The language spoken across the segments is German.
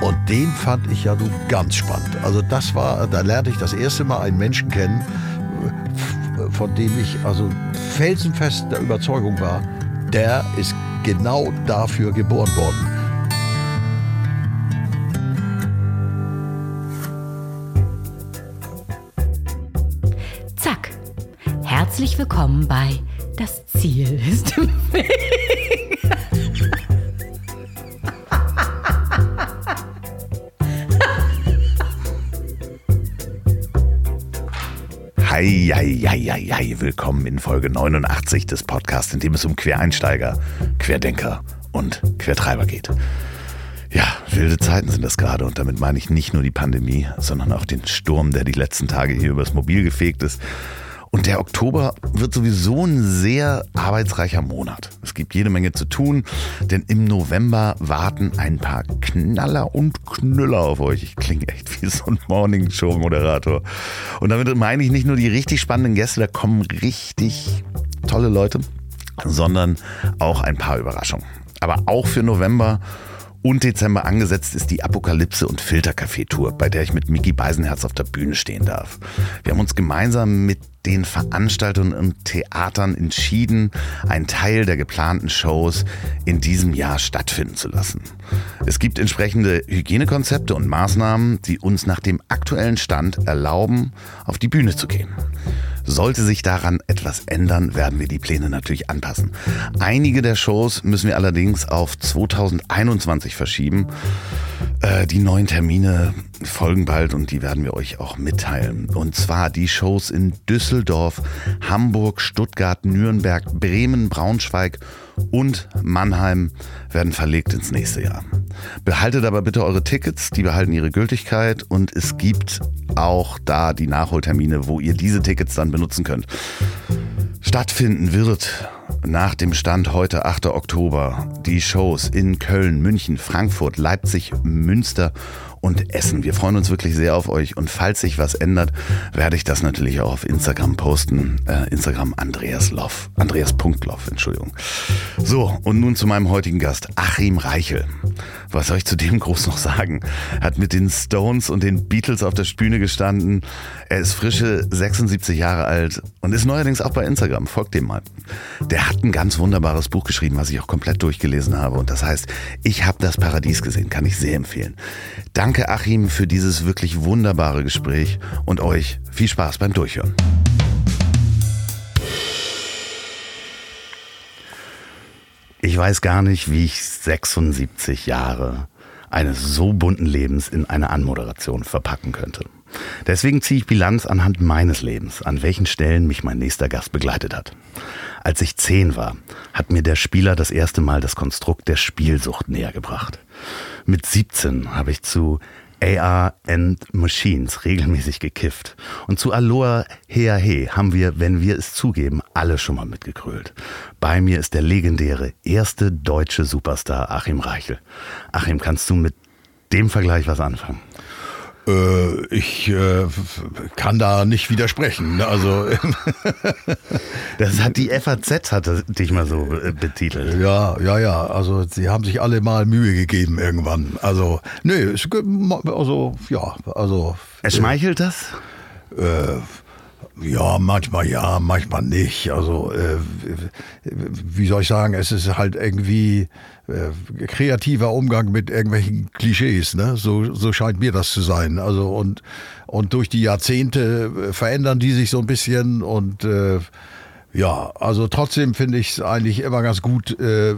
Und den fand ich ja nun ganz spannend. Also das war, da lernte ich das erste Mal einen Menschen kennen, von dem ich also felsenfest der Überzeugung war, der ist genau dafür geboren worden. Zack. Herzlich willkommen bei Das Ziel ist im Weg. Hei. Willkommen in Folge 89 des Podcasts, in dem es um Quereinsteiger, Querdenker und Quertreiber geht. Ja, wilde Zeiten sind das gerade und damit meine ich nicht nur die Pandemie, sondern auch den Sturm, der die letzten Tage hier übers Mobil gefegt ist. Und der Oktober wird sowieso ein sehr arbeitsreicher Monat. Es gibt jede Menge zu tun, denn im November warten ein paar Knaller und Knüller auf euch. Ich klinge echt wie so ein Morning-Show-Moderator. Und damit meine ich nicht nur die richtig spannenden Gäste, da kommen richtig tolle Leute, sondern auch ein paar Überraschungen. Aber auch für November und Dezember angesetzt ist die Apokalypse und Filtercafé-Tour, bei der ich mit Mickey Beisenherz auf der Bühne stehen darf. Wir haben uns gemeinsam mit den Veranstaltern und Theatern entschieden, einen Teil der geplanten Shows in diesem Jahr stattfinden zu lassen. Es gibt entsprechende Hygienekonzepte und Maßnahmen, die uns nach dem aktuellen Stand erlauben, auf die Bühne zu gehen. Sollte sich daran etwas ändern, werden wir die Pläne natürlich anpassen. Einige der Shows müssen wir allerdings auf 2021 verschieben. Äh, die neuen Termine folgen bald und die werden wir euch auch mitteilen. Und zwar die Shows in Düsseldorf, Hamburg, Stuttgart, Nürnberg, Bremen, Braunschweig und Mannheim werden verlegt ins nächste Jahr. Behaltet aber bitte eure Tickets, die behalten ihre Gültigkeit und es gibt auch da die Nachholtermine, wo ihr diese Tickets dann benutzen könnt. Stattfinden wird nach dem Stand heute 8. Oktober die Shows in Köln, München, Frankfurt, Leipzig, Münster und Essen. Wir freuen uns wirklich sehr auf euch und falls sich was ändert, werde ich das natürlich auch auf Instagram posten. Äh, Instagram Andreas Loff. Andreas.loff, Entschuldigung. So, und nun zu meinem heutigen Gast, Achim Reichel. Was soll ich zu dem groß noch sagen? Hat mit den Stones und den Beatles auf der Bühne gestanden. Er ist frische 76 Jahre alt und ist neuerdings auch bei Instagram. Folgt dem mal. Der hat ein ganz wunderbares Buch geschrieben, was ich auch komplett durchgelesen habe. Und das heißt, ich habe das Paradies gesehen. Kann ich sehr empfehlen. Danke, Achim, für dieses wirklich wunderbare Gespräch und euch viel Spaß beim Durchhören. Ich weiß gar nicht, wie ich 76 Jahre eines so bunten Lebens in eine Anmoderation verpacken könnte. Deswegen ziehe ich Bilanz anhand meines Lebens, an welchen Stellen mich mein nächster Gast begleitet hat. Als ich zehn war, hat mir der Spieler das erste Mal das Konstrukt der Spielsucht näher gebracht. Mit 17 habe ich zu AR and Machines regelmäßig gekifft. Und zu Aloha Hea He haben wir, wenn wir es zugeben, alle schon mal mitgekrölt. Bei mir ist der legendäre erste deutsche Superstar Achim Reichel. Achim, kannst du mit dem Vergleich was anfangen? Äh, ich äh, kann da nicht widersprechen. Ne? Also das hat die FAZ hat dich mal so äh, betitelt. Ja, ja, ja. Also sie haben sich alle mal Mühe gegeben irgendwann. Also nee, also ja, also. Es schmeichelt das? Äh, ja, manchmal ja, manchmal nicht. Also, äh, wie soll ich sagen, es ist halt irgendwie äh, kreativer Umgang mit irgendwelchen Klischees, ne? So, so scheint mir das zu sein. Also, und, und durch die Jahrzehnte äh, verändern die sich so ein bisschen und äh, ja, also trotzdem finde ich es eigentlich immer ganz gut, äh,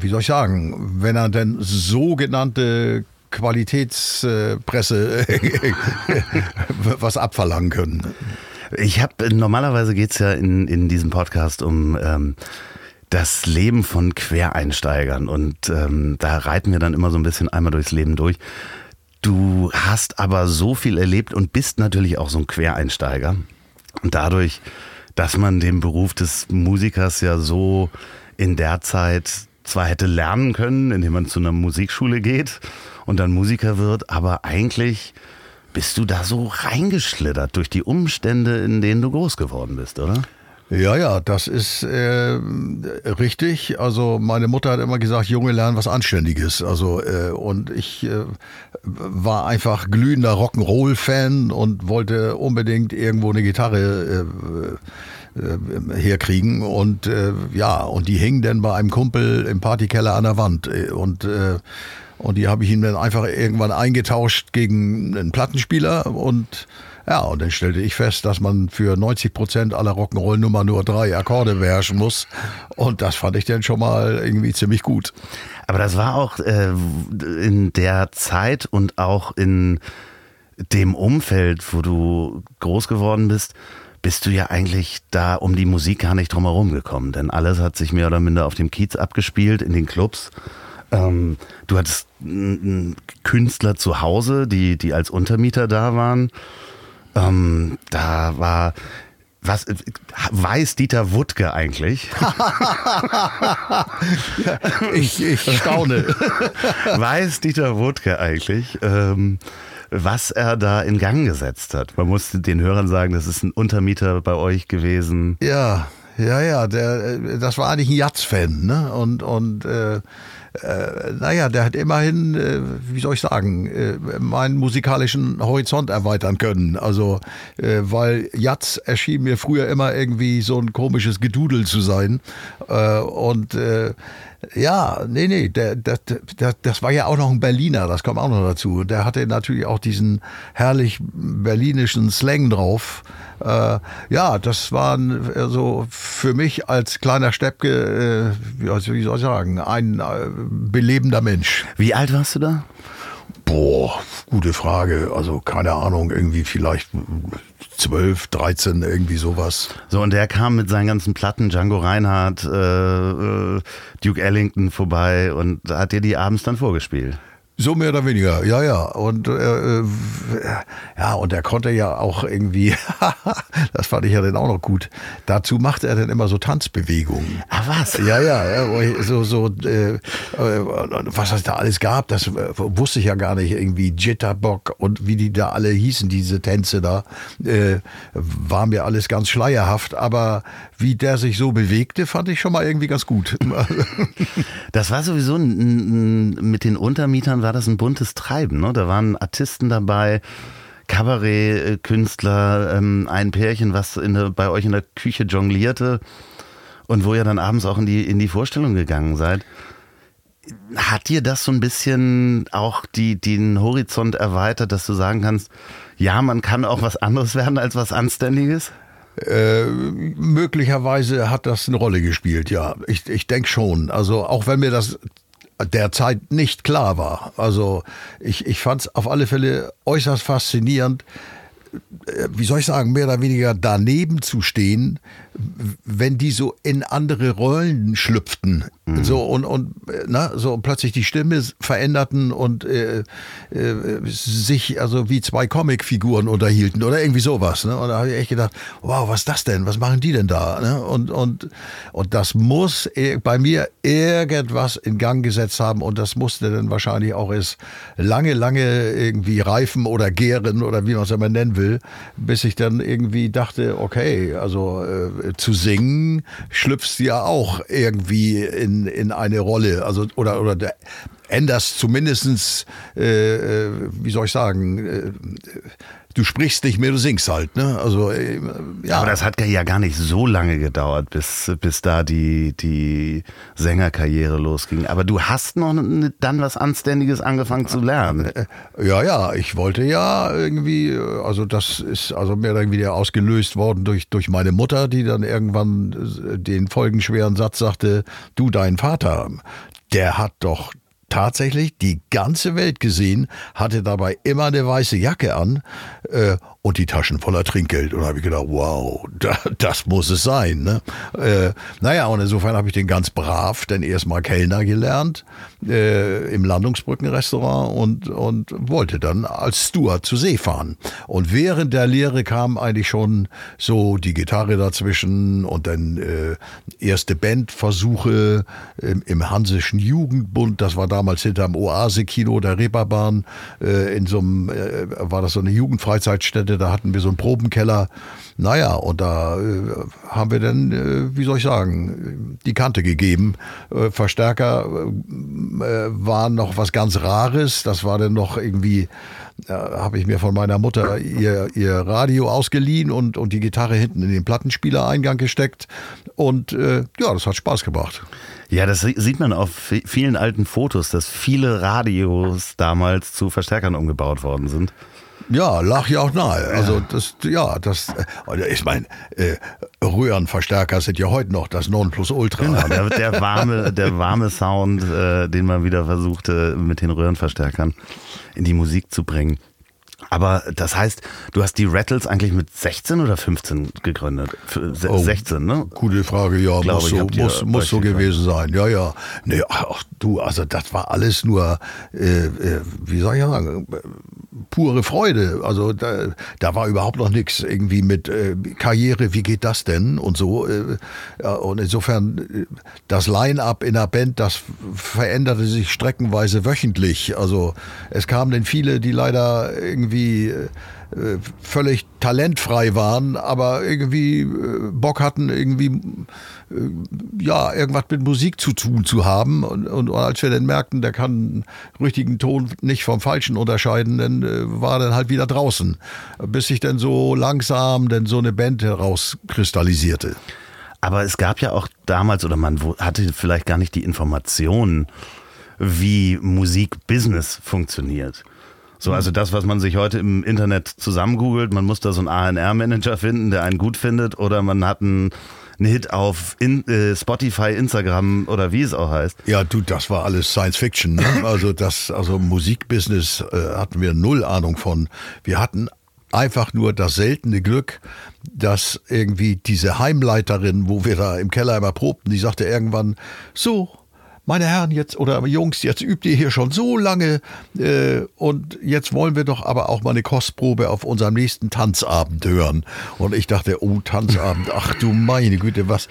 wie soll ich sagen, wenn er denn sogenannte Qualitätspresse was abverlangen können. Ich habe normalerweise geht's ja in, in diesem Podcast um ähm, das Leben von Quereinsteigern und ähm, da reiten wir dann immer so ein bisschen einmal durchs Leben durch. Du hast aber so viel erlebt und bist natürlich auch so ein Quereinsteiger. Und dadurch, dass man den Beruf des Musikers ja so in der Zeit zwar hätte lernen können, indem man zu einer Musikschule geht und dann Musiker wird, aber eigentlich bist du da so reingeschlittert durch die Umstände, in denen du groß geworden bist, oder? Ja, ja, das ist äh, richtig. Also meine Mutter hat immer gesagt, Junge lernen was Anständiges. Also äh, und ich äh, war einfach glühender Rock'n'Roll-Fan und wollte unbedingt irgendwo eine Gitarre äh, äh, herkriegen und äh, ja und die hing dann bei einem Kumpel im Partykeller an der Wand und äh, und die habe ich ihm dann einfach irgendwann eingetauscht gegen einen Plattenspieler und ja, und dann stellte ich fest, dass man für 90 Prozent aller Rock'n'Roll-Nummer nur drei Akkorde beherrschen muss. Und das fand ich dann schon mal irgendwie ziemlich gut. Aber das war auch äh, in der Zeit und auch in dem Umfeld, wo du groß geworden bist, bist du ja eigentlich da um die Musik gar nicht drum herum gekommen. Denn alles hat sich mehr oder minder auf dem Kiez abgespielt, in den Clubs. Ähm, du hattest Künstler zu Hause, die, die als Untermieter da waren. Ähm, da war was weiß Dieter Wuttke eigentlich? ich, ich staune. weiß Dieter Wuttke eigentlich, ähm, was er da in Gang gesetzt hat? Man muss den Hörern sagen, das ist ein Untermieter bei euch gewesen. Ja, ja, ja. Der, das war eigentlich ein Jatz-Fan, ne? Und und äh, äh, naja, der hat immerhin, äh, wie soll ich sagen, äh, meinen musikalischen Horizont erweitern können. Also, äh, weil Jatz erschien mir früher immer irgendwie so ein komisches Gedudel zu sein. Äh, und äh, ja, nee, nee, der, der, der, das war ja auch noch ein Berliner, das kommt auch noch dazu. Der hatte natürlich auch diesen herrlich berlinischen Slang drauf. Äh, ja, das war also für mich als kleiner Steppke, äh, wie soll ich sagen, ein äh, belebender Mensch. Wie alt warst du da? Boah, gute Frage. Also keine Ahnung, irgendwie vielleicht 12, 13, irgendwie sowas. So, und der kam mit seinen ganzen Platten, Django Reinhardt, äh, äh, Duke Ellington vorbei und hat dir die abends dann vorgespielt. So mehr oder weniger, ja, ja. Und äh, äh ja, und er konnte ja auch irgendwie, das fand ich ja dann auch noch gut. Dazu machte er dann immer so Tanzbewegungen. Ah, was? Ja, ja, so, so, äh, äh, was es da alles gab, das äh, wusste ich ja gar nicht. Irgendwie Jitterbug und wie die da alle hießen, diese Tänze da, äh, war mir alles ganz schleierhaft. Aber wie der sich so bewegte, fand ich schon mal irgendwie ganz gut. das war sowieso mit den Untermietern war war das ein buntes Treiben. Ne? Da waren Artisten dabei, Kabarettkünstler, ähm, ein Pärchen, was der, bei euch in der Küche jonglierte und wo ihr dann abends auch in die, in die Vorstellung gegangen seid. Hat dir das so ein bisschen auch die, den Horizont erweitert, dass du sagen kannst, ja, man kann auch was anderes werden als was Anständiges? Äh, möglicherweise hat das eine Rolle gespielt, ja. Ich, ich denke schon. Also auch wenn mir das derzeit nicht klar war. Also ich, ich fand es auf alle Fälle äußerst faszinierend, äh, wie soll ich sagen, mehr oder weniger daneben zu stehen, wenn die so in andere Rollen schlüpften. Mhm. So und, und na, so plötzlich die Stimme veränderten und äh, äh, sich also wie zwei Comicfiguren unterhielten oder irgendwie sowas. Ne? Und da habe ich echt gedacht, wow, was ist das denn? Was machen die denn da? Ne? Und, und, und das muss bei mir irgendwas in Gang gesetzt haben und das musste dann wahrscheinlich auch erst lange, lange irgendwie reifen oder gären oder wie man es immer nennen will, bis ich dann irgendwie dachte, okay, also äh, zu singen schlüpfst ja auch irgendwie in, in eine Rolle. Also, oder, oder der, änderst zumindestens, äh, äh, wie soll ich sagen, äh, du sprichst nicht mehr, du singst halt. Ne? Also, äh, ja. Aber das hat ja gar nicht so lange gedauert, bis, bis da die, die Sängerkarriere losging. Aber du hast noch dann was Anständiges angefangen zu lernen. Äh, ja, ja, ich wollte ja irgendwie, also das ist also mehr oder weniger ausgelöst worden durch, durch meine Mutter, die dann irgendwann äh, den folgenschweren Satz sagte, du, dein Vater, der hat doch tatsächlich die ganze Welt gesehen, hatte dabei immer eine weiße Jacke an äh, und die Taschen voller Trinkgeld. Und da habe ich gedacht, wow, da, das muss es sein. Ne? Äh, naja, und insofern habe ich den ganz brav dann erstmal Kellner gelernt äh, im Landungsbrückenrestaurant und, und wollte dann als Steward zur See fahren. Und während der Lehre kam eigentlich schon so die Gitarre dazwischen und dann äh, erste Bandversuche im, im Hansischen Jugendbund. Das war da damals hinterm Oase-Kino der Reeperbahn. Äh, in so einem, äh, war das so eine Jugendfreizeitstätte, da hatten wir so einen Probenkeller. Naja, und da äh, haben wir dann, äh, wie soll ich sagen, die Kante gegeben. Äh, Verstärker äh, waren noch was ganz Rares. Das war dann noch irgendwie da habe ich mir von meiner Mutter ihr, ihr Radio ausgeliehen und, und die Gitarre hinten in den Plattenspielereingang gesteckt. Und äh, ja, das hat Spaß gemacht. Ja, das sieht man auf vielen alten Fotos, dass viele Radios damals zu Verstärkern umgebaut worden sind. Ja, lag ja auch nahe. Also das, ja, das, äh, ich meine, äh, Röhrenverstärker sind ja heute noch das Nonplusultra. Genau, der, der warme, der warme Sound, äh, den man wieder versuchte mit den Röhrenverstärkern in die Musik zu bringen. Aber das heißt, du hast die Rattles eigentlich mit 16 oder 15 gegründet? 16, oh, ne? Gute Frage, ja, Glaube muss, so, muss, muss so gewesen sein. Ja, ja. Nee, ach du, also das war alles nur, äh, äh, wie soll ich sagen, pure Freude. Also da, da war überhaupt noch nichts irgendwie mit äh, Karriere, wie geht das denn und so. Äh, und insofern, äh, das Line-up in der Band, das veränderte sich streckenweise wöchentlich. Also es kamen dann viele, die leider irgendwie äh, völlig talentfrei waren, aber irgendwie äh, Bock hatten, irgendwie äh, ja, irgendwas mit Musik zu tun zu haben. Und, und als wir dann merkten, der kann richtigen Ton nicht vom falschen unterscheiden, dann war dann halt wieder draußen, bis sich dann so langsam dann so eine Band herauskristallisierte. Aber es gab ja auch damals, oder man hatte vielleicht gar nicht die Informationen, wie Musikbusiness funktioniert. So, also das, was man sich heute im Internet zusammengoogelt, man muss da so einen ANR-Manager finden, der einen gut findet, oder man hat einen einen Hit auf in, äh, Spotify, Instagram oder wie es auch heißt. Ja, du, das war alles Science Fiction. Ne? Also das, also Musikbusiness äh, hatten wir null Ahnung von. Wir hatten einfach nur das seltene Glück, dass irgendwie diese Heimleiterin, wo wir da im Keller immer probten, die sagte irgendwann, so, meine Herren, jetzt oder Jungs, jetzt übt ihr hier schon so lange äh, und jetzt wollen wir doch aber auch mal eine Kostprobe auf unserem nächsten Tanzabend hören. Und ich dachte, oh, Tanzabend, ach du meine Güte, was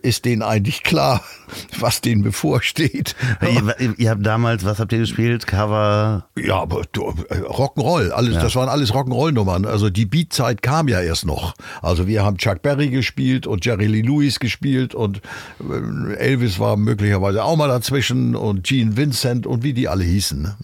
ist denen eigentlich klar, was denen bevorsteht? Ihr, ihr habt damals, was habt ihr gespielt? Cover? Ja, aber äh, Rock'n'Roll, alles, ja. das waren alles Rock'n'Roll-Nummern. Also die Beatzeit kam ja erst noch. Also wir haben Chuck Berry gespielt und Jerry Lee Lewis gespielt und äh, Elvis war möglicherweise auch mal dazwischen und Gene Vincent und wie die alle hießen. Ne?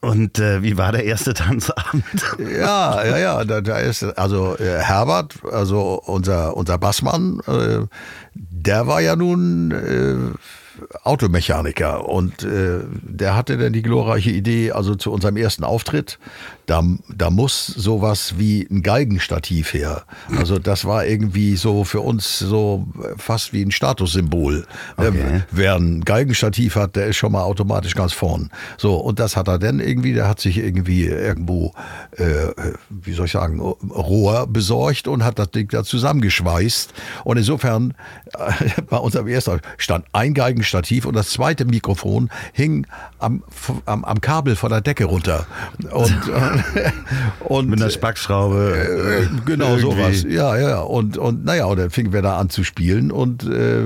Und äh, wie war der erste Tanzabend? Ja, ja, ja, da, da ist also äh, Herbert, also unser unser Bassmann, äh, der war ja nun äh, Automechaniker und äh, der hatte dann die glorreiche Idee, also zu unserem ersten Auftritt, da, da muss sowas wie ein Geigenstativ her. Also das war irgendwie so für uns so fast wie ein Statussymbol. Okay. Äh, wer ein Geigenstativ hat, der ist schon mal automatisch ganz vorn. So, und das hat er dann irgendwie, der hat sich irgendwie irgendwo, äh, wie soll ich sagen, Rohr besorgt und hat das Ding da zusammengeschweißt. Und insofern, äh, bei unserem ersten stand ein Geigenstativ und das zweite Mikrofon hing am, am, am Kabel von der Decke runter. Und äh, und, Mit einer Spackschraube. Äh, genau, irgendwie. sowas. Ja, ja. Und, und naja, und dann fingen wir da an zu spielen und äh,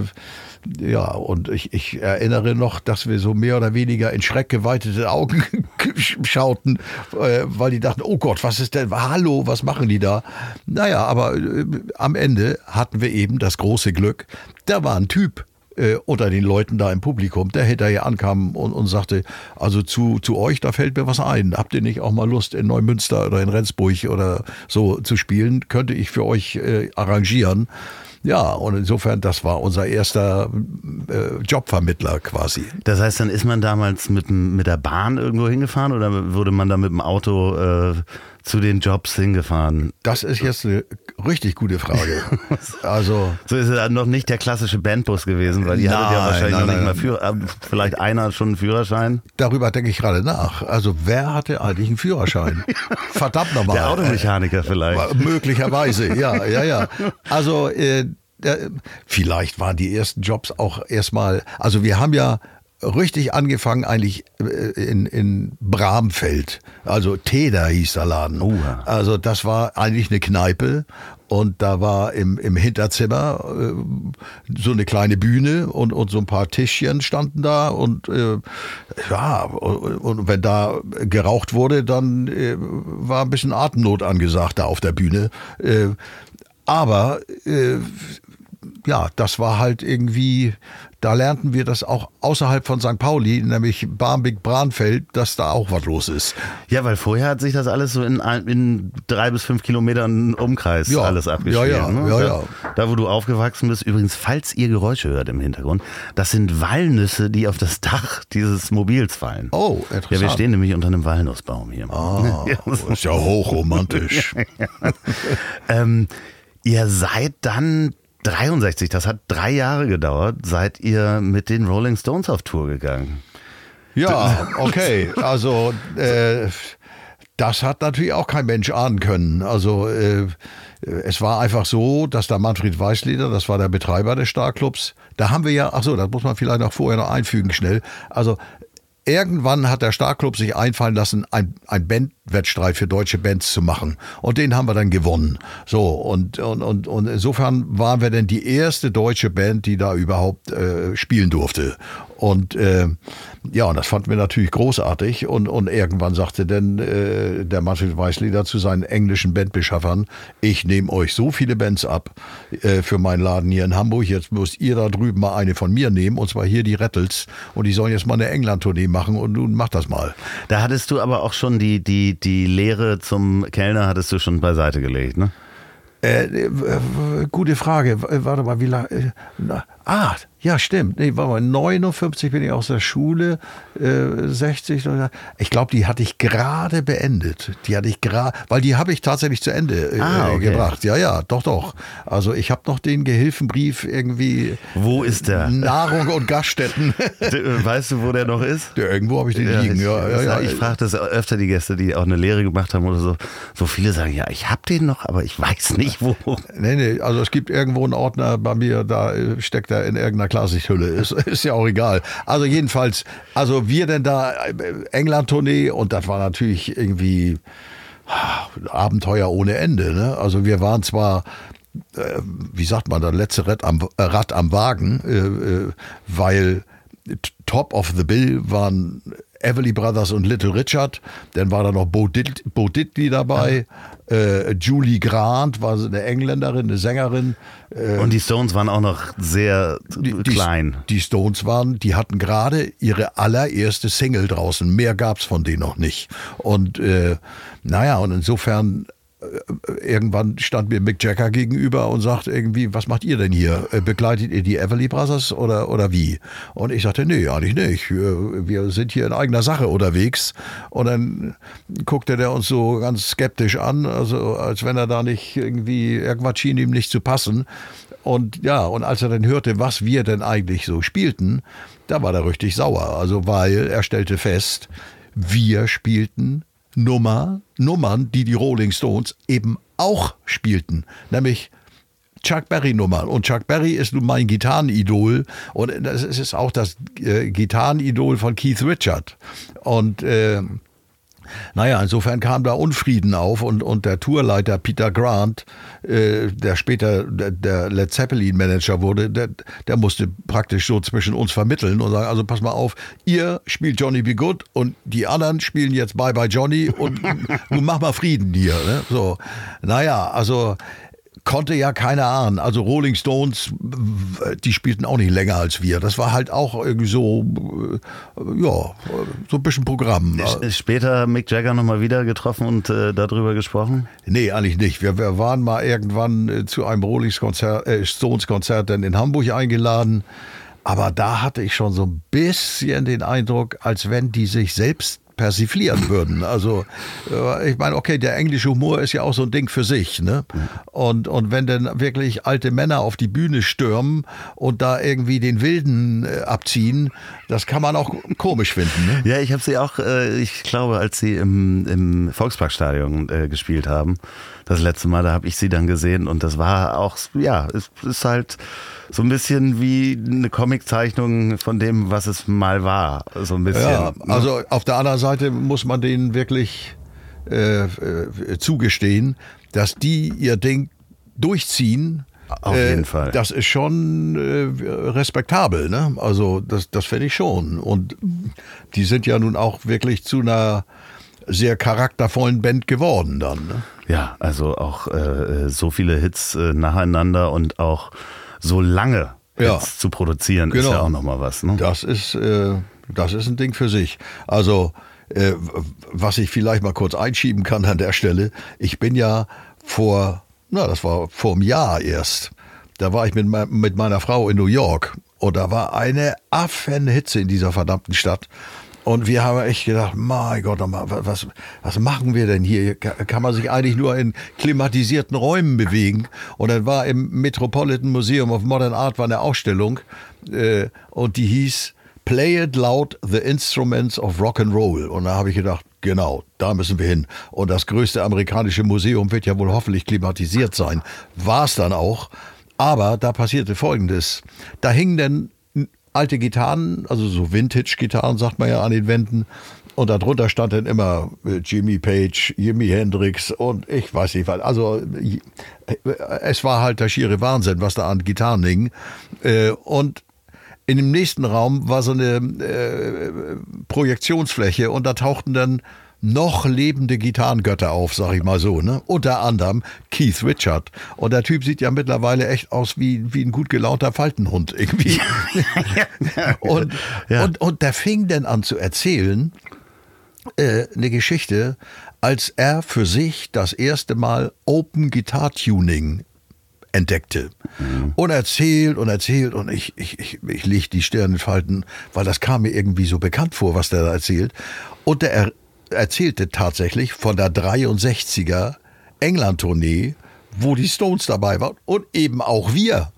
ja, und ich, ich erinnere noch, dass wir so mehr oder weniger in Schreck geweitete Augen schauten, äh, weil die dachten, oh Gott, was ist denn, hallo, was machen die da? Naja, aber äh, am Ende hatten wir eben das große Glück, da war ein Typ, äh, unter den Leuten da im Publikum, der hinterher ankam und, und sagte, also zu, zu euch, da fällt mir was ein. Habt ihr nicht auch mal Lust, in Neumünster oder in Rendsburg oder so zu spielen? Könnte ich für euch äh, arrangieren. Ja, und insofern, das war unser erster äh, Jobvermittler quasi. Das heißt, dann ist man damals mit, mit der Bahn irgendwo hingefahren oder wurde man da mit dem Auto äh, zu den Jobs hingefahren? Das ist jetzt eine richtig gute Frage. Also so ist es noch nicht der klassische Bandbus gewesen, weil die nein, hattet ja wahrscheinlich nein, noch nicht mal Führer, äh, vielleicht einer schon einen Führerschein. Darüber denke ich gerade nach. Also wer hatte eigentlich einen Führerschein? Verdammt nochmal. Der Automechaniker vielleicht. Möglicherweise, ja, ja, ja. Also äh, vielleicht waren die ersten Jobs auch erstmal, also wir haben ja richtig angefangen eigentlich äh, in, in Bramfeld. Also Teder hieß der Laden. Oha. Also das war eigentlich eine Kneipe und da war im, im Hinterzimmer äh, so eine kleine Bühne und, und so ein paar Tischchen standen da und äh, ja, und, und wenn da geraucht wurde, dann äh, war ein bisschen Atemnot angesagt da auf der Bühne. Äh, aber äh, ja, das war halt irgendwie, da lernten wir das auch außerhalb von St. Pauli, nämlich Barmbek-Braunfeld, dass da auch was los ist. Ja, weil vorher hat sich das alles so in, ein- in drei bis fünf Kilometern Umkreis Ja, alles abgespielt. ja, ja, ne? ja, da, ja. da, wo du aufgewachsen bist, übrigens, falls ihr Geräusche hört im Hintergrund, das sind Walnüsse, die auf das Dach dieses Mobils fallen. Oh, Ja, interessant. wir stehen nämlich unter einem Walnussbaum hier. Ah, das ist ja hochromantisch. Ähm, ihr seid dann 63, das hat drei Jahre gedauert, seid ihr mit den Rolling Stones auf Tour gegangen. Ja, okay. Also äh, das hat natürlich auch kein Mensch ahnen können. Also äh, es war einfach so, dass der Manfred Weißleder, das war der Betreiber des Starclubs, da haben wir ja, ach so, das muss man vielleicht noch vorher noch einfügen schnell. Also Irgendwann hat der Starclub sich einfallen lassen, ein, ein Bandwettstreit für deutsche Bands zu machen. Und den haben wir dann gewonnen. So, und, und, und, und insofern waren wir dann die erste deutsche Band, die da überhaupt äh, spielen durfte. Und äh, ja, und das fanden wir natürlich großartig. Und, und irgendwann sagte dann äh, der Manfred Weißleder zu seinen englischen Bandbeschaffern, ich nehme euch so viele Bands ab äh, für meinen Laden hier in Hamburg. Jetzt müsst ihr da drüben mal eine von mir nehmen, und zwar hier die Rattles. Und die sollen jetzt mal eine England-Tournee machen und nun mach das mal. Da hattest du aber auch schon die, die, die Lehre zum Kellner hattest du schon beiseite gelegt, ne? Äh, äh, gute Frage. W- Warte mal, wie lange? Äh, ah, ja, stimmt. Nee, warte mal, 59 bin ich aus der Schule, äh, 60. oder- Ich glaube, die hatte ich gerade beendet. Die hatte ich gerade, weil die habe ich tatsächlich zu Ende äh, Ah, okay. gebracht. Ja, ja, doch, doch. Also ich habe noch den Gehilfenbrief irgendwie Wo ist der? Nahrung und Gaststätten. D- Weißt du, wo der noch ist? Ja, irgendwo habe ich den liegen. ich, Ja, ja, ja. ich frage das öfter die Gäste, die auch eine Lehre gemacht haben oder so. So viele sagen, ja, ich habe den noch, aber ich weiß nicht wo. Nee, nee, also es gibt irgendwo einen Ordner bei mir, da äh, steckt er in irgendeiner Klarsichthülle. Ist, ist ja auch egal. Also jedenfalls, also wir denn da äh, England-Tournee und das war natürlich irgendwie ah, Abenteuer ohne Ende. Ne? Also wir waren zwar äh, wie sagt man, das letzte Rad am, äh, Rad am Wagen, äh, äh, weil top of the bill waren Everly Brothers und Little Richard, dann war da noch Bo, Dit Bo Diddley dabei, äh, Julie Grant war eine Engländerin, eine Sängerin. Äh, Und die Stones waren auch noch sehr die, klein. Die Stones waren, die hatten gerade ihre allererste Single draußen. Mehr gab's von denen noch nicht. Und äh, naja, und insofern irgendwann stand mir Mick Jagger gegenüber und sagt irgendwie, was macht ihr denn hier? Äh, Begleitet ihr die Everly Brothers oder, oder wie? Und ich sagte, nee, eigentlich nicht. Wir, wir sind hier in eigener Sache unterwegs. Und dann guckte der uns so ganz skeptisch an, also als wenn er da nicht irgendwie, irgendwas schien ihm nicht zu passen. Und ja, und als er dann hörte, was wir denn eigentlich so spielten, da war er richtig sauer. Also, weil er stellte fest, wir spielten Nummer, Nummern, die die Rolling Stones eben auch spielten. Nämlich Chuck Berry Nummern. Und Chuck Berry ist nun mein Gitarrenidol. Und das ist auch das äh, Gitarrenidol von Keith Richard. Und äh, naja, insofern kam da Unfrieden auf und, und der Tourleiter Peter Grant, äh, der später der, Led Zeppelin Manager wurde, der, der musste praktisch so zwischen uns vermitteln und sagen, also pass mal auf, ihr spielt Johnny Be Good und die anderen spielen jetzt Bye Bye Johnny und nun mach mal Frieden hier. Ne? So, naja, also konnte ja keiner ahnen. Also Rolling Stones, die spielten auch nicht länger als wir. Das war halt auch irgendwie so, äh, ja, so ein bisschen Programm. Ist Später Mick Jagger nochmal wieder getroffen und äh, darüber gesprochen? Nee, eigentlich nicht. Wir, wir waren mal irgendwann äh, zu einem Rolling äh, Stones Konzert dann in Hamburg eingeladen. Aber da hatte ich schon so ein bisschen den Eindruck, als wenn die sich selbst persiflieren würden. Also äh, ich meine, okay, der englische Humor ist ja auch so ein Ding für sich. Ne? Und, und wenn dann wirklich alte Männer auf die Bühne stürmen und da irgendwie den Wilden äh, abziehen, das kann man auch komisch finden. Ne? Ja, ich habe sie auch, äh, ich glaube, als sie im, im Volksparkstadion gespielt haben, das letzte Mal, da habe ich sie dann gesehen und das war auch, ja, es ist halt so ein bisschen wie eine Comiczeichnung von dem, was es mal war. So ein bisschen. Ja, ne? also auf der anderen Seite muss man denen wirklich äh, äh, zugestehen, dass die ihr Ding durchziehen. Auf jeden Fall. Das ist schon äh, respektabel, ne? Also das, das finde ich schon. Und die sind ja nun auch wirklich zu einer sehr charaktervollen Band geworden dann. Ne? Ja, also auch äh, so viele Hits äh, nacheinander und auch so lange Ja. Zu produzieren, ist Genau. ja auch nochmal was. Ne? Das ist, äh, das ist ein Ding für sich. Also, äh, was ich vielleicht mal kurz einschieben kann an der Stelle, ich bin ja vor, na, das war vor einem Jahr erst, da war ich mit, mit meiner Frau in New York und da war eine Affenhitze in dieser verdammten Stadt. Und wir haben echt gedacht, mein Gott, was, was machen wir denn hier? Ka- Kann man sich eigentlich nur in klimatisierten Räumen bewegen? Und dann war im Metropolitan Museum of Modern Art war eine Ausstellung äh, und die hieß Play It Loud, The Instruments of Rock and Roll. Und da habe ich gedacht, genau, da müssen wir hin. Und das größte amerikanische Museum wird ja wohl hoffentlich klimatisiert sein. War es dann auch. Aber da passierte Folgendes. Da hingen dann alte Gitarren, also so Vintage-Gitarren, sagt man ja an den Wänden. Und darunter stand dann immer äh, Jimmy Page, Jimi Hendrix und ich weiß nicht was. Also äh, es war halt der schiere Wahnsinn, was da an Gitarren hing. Äh, Und in dem nächsten Raum war so eine Projektionsfläche und da tauchten dann noch lebende Gitarrengötter auf, sag ich mal so, ne? Unter anderem Keith Richard. Und der Typ sieht ja mittlerweile echt aus wie, wie ein gut gelaunter Faltenhund irgendwie. und, Ja. und, und der fing dann an zu erzählen, äh, eine Geschichte, als er für sich das erste Mal Open Guitar Tuning entdeckte. Und erzählt und erzählt und ich, ich, ich, ich leg die Stirn in Falten, weil das kam mir irgendwie so bekannt vor, was der da erzählt. Und der er erzählte tatsächlich von der 63er England-Tournee, wo die Stones dabei waren und eben auch wir.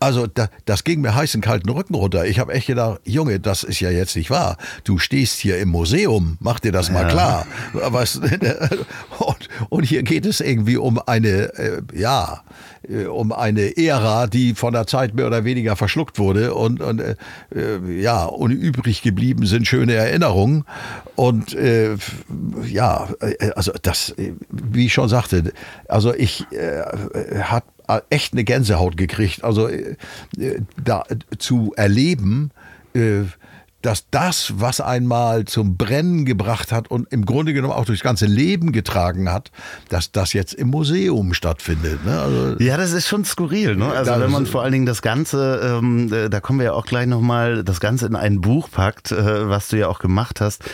Also da, das ging mir heißen kalten Rücken runter. Ich habe echt gedacht, Junge, das ist ja jetzt nicht wahr. Du stehst hier im Museum, mach dir das mal klar. Was, und, und hier geht es irgendwie um eine, äh, ja, um eine Ära, die von der Zeit mehr oder weniger verschluckt wurde und, und äh, äh, ja, und übrig geblieben sind schöne Erinnerungen. Und äh, ja, äh, also das, äh, wie ich schon sagte, also ich äh, hat echt eine Gänsehaut gekriegt. Also äh, äh, da äh, zu erleben, äh, dass das, was einmal zum Brennen gebracht hat und im Grunde genommen auch durchs ganze Leben getragen hat, dass das jetzt im Museum stattfindet. Ne? Also, Ja, das ist schon skurril, ne? Also wenn man vor allen Dingen das Ganze, ähm, äh, da kommen wir ja auch gleich nochmal, das Ganze in ein Buch packt, äh, was du ja auch gemacht hast.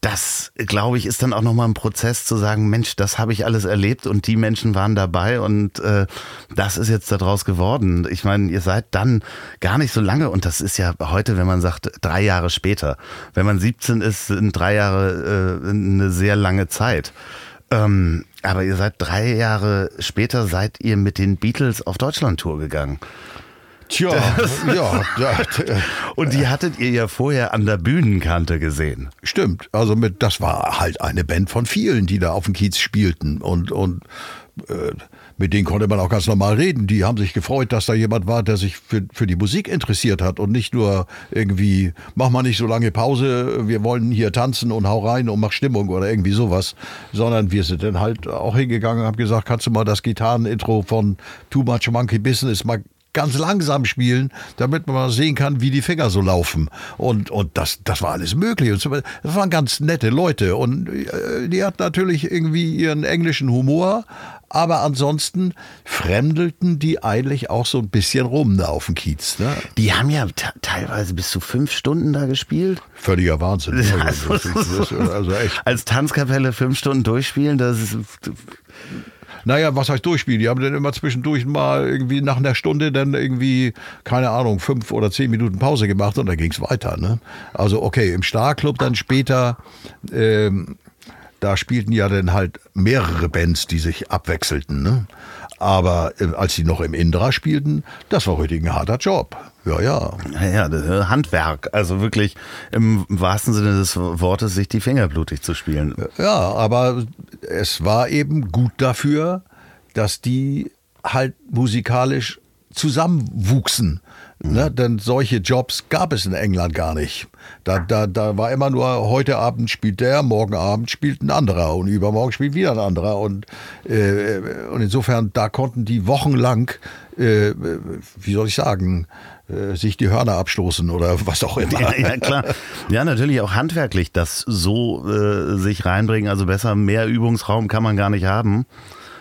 Das, glaube ich, ist dann auch nochmal ein Prozess zu sagen, Mensch, das habe ich alles erlebt und die Menschen waren dabei und äh, das ist jetzt daraus geworden. Ich meine, ihr seid dann gar nicht so lange und das ist ja heute, wenn man sagt, drei Jahre später. Wenn man 17 ist, sind drei Jahre äh, eine sehr lange Zeit. Ähm, aber ihr seid drei Jahre später, seid ihr mit den Beatles auf Deutschland-Tour gegangen. Tja, ja, da, Und die hattet ihr ja vorher an der Bühnenkante gesehen. Stimmt. Also mit, das war halt eine Band von vielen, die da auf dem Kiez spielten und und äh, mit denen konnte man auch ganz normal reden. Die haben sich gefreut, dass da jemand war, der sich für, für die Musik interessiert hat und nicht nur irgendwie, mach mal nicht so lange Pause, wir wollen hier tanzen und hau rein und mach Stimmung oder irgendwie sowas, sondern wir sind dann halt auch hingegangen und haben gesagt, kannst du mal das Gitarrenintro von Too Much Monkey Business mal ganz langsam spielen, damit man mal sehen kann, wie die Finger so laufen. Und, und das, das war alles möglich. Und das waren ganz nette Leute. Und äh, die hatten natürlich irgendwie ihren englischen Humor, aber ansonsten fremdelten die eigentlich auch so ein bisschen rum da auf dem Kiez. Ne? Die haben ja te- teilweise bis zu fünf Stunden da gespielt. Völliger Wahnsinn. Also, Das ist- das ist also echt. Als Tanzkapelle fünf Stunden durchspielen, das ist. Naja, was heißt durchspielen? Die haben dann immer zwischendurch mal irgendwie nach einer Stunde dann irgendwie, keine Ahnung, fünf oder zehn Minuten Pause gemacht und dann ging's weiter. Ne? Also okay, im Starclub dann später, ähm, da spielten ja dann halt mehrere Bands, die sich abwechselten. Ne? Aber äh, als die noch im Indra spielten, das war richtig ein harter Job. Ja, ja. Ja, das ist Handwerk. Also wirklich im wahrsten Sinne des Wortes, sich die Finger blutig zu spielen. Ja, aber es war eben gut dafür, dass die halt musikalisch zusammenwuchsen. Ne? Denn solche Jobs gab es in England gar nicht. Da, da, da war immer nur, heute Abend spielt der, morgen Abend spielt ein anderer und übermorgen spielt wieder ein anderer. Und, äh, und insofern, da konnten die wochenlang, äh, wie soll ich sagen, äh, sich die Hörner abstoßen oder was auch immer. Ja, ja, klar. Ja, natürlich auch handwerklich das so äh, sich reinbringen. Also besser, mehr Übungsraum kann man gar nicht haben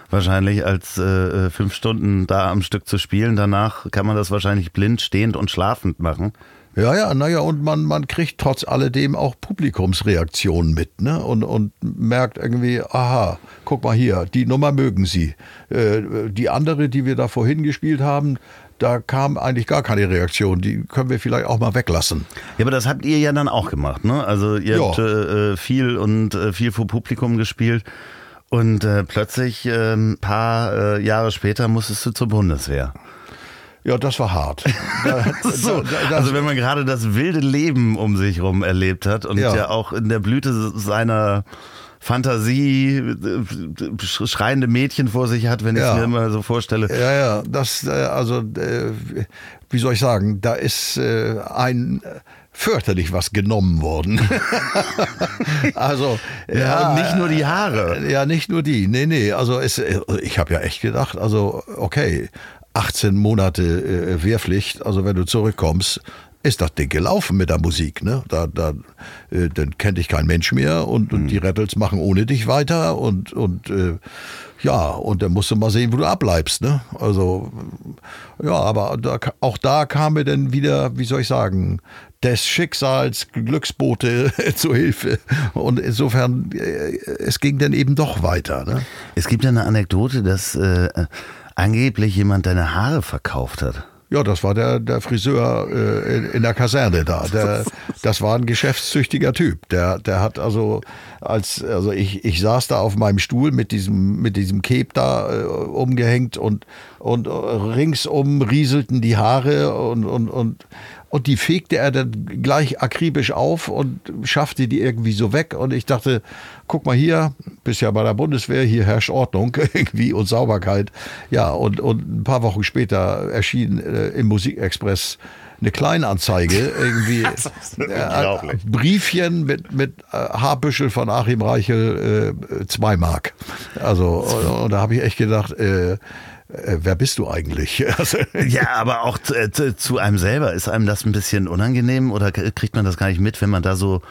wahrscheinlich als äh, äh, fünf Stunden da am Stück zu spielen. Danach kann man das wahrscheinlich blind, stehend und schlafend machen. Ja, ja, naja, und man, man kriegt trotz alledem auch Publikumsreaktionen mit, ne? Und, und merkt irgendwie, aha, guck mal hier, die Nummer mögen sie. Äh, die andere, die wir da vorhin gespielt haben, da kam eigentlich gar keine Reaktion. Die können wir vielleicht auch mal weglassen. Ja, aber das habt ihr ja dann auch gemacht, ne? Also ihr ja. habt äh, viel und äh, viel vor Publikum gespielt. Und äh, plötzlich, äh, ein paar äh, Jahre später, musstest du zur Bundeswehr. Ja, das war hart. So, also wenn man gerade das wilde Leben um sich herum erlebt hat und ja. ja auch in der Blüte seiner Fantasie äh, schreiende Mädchen vor sich hat, wenn ich es mir immer so vorstelle. Ja, ja, das, äh, also, äh, wie soll ich sagen, da ist ein fürchterlich was genommen worden. also ja, ja, nicht nur die Haare. Ja, nicht nur die. Nee, nee, also es, ich habe ja echt gedacht, also okay, 18 Monate äh, Wehrpflicht, also wenn du zurückkommst, ist das Ding gelaufen mit der Musik. Ne? Da, da, äh, dann kennt dich kein Mensch mehr und, und die Rattles machen ohne dich weiter und, und äh, ja, und dann musst du mal sehen, wo du abbleibst. Ne? Also, ja, aber da, auch da kam mir dann wieder, wie soll ich sagen, des Schicksals Glücksbote zu Hilfe. Und insofern, äh, es ging dann eben doch weiter. Ne? Es gibt ja eine Anekdote, dass äh, angeblich jemand deine Haare verkauft hat. Ja, das war der, der Friseur äh, in, in, der Kaserne da. Der, das war ein geschäftstüchtiger Typ. Der, der hat also, als, also ich, ich saß da auf meinem Stuhl mit diesem, mit diesem Cape da äh, umgehängt und, und ringsum rieselten die Haare und, und, und und die fegte er dann gleich akribisch auf und schaffte die irgendwie so weg. Und ich dachte, guck mal hier, bist ja bei der Bundeswehr, hier herrscht Ordnung irgendwie und Sauberkeit. Ja, und, und ein paar Wochen später erschien äh, im Musikexpress eine Kleinanzeige, irgendwie äh, Briefchen mit, mit äh, Haarbüschel von Achim Reichel, äh, zwei Mark. Also, und, und da habe ich echt gedacht, äh, äh, wer bist du eigentlich? Also, ja, aber auch zu, äh, zu, einem selber, ist einem das ein bisschen unangenehm oder kriegt man das gar nicht mit, wenn man da so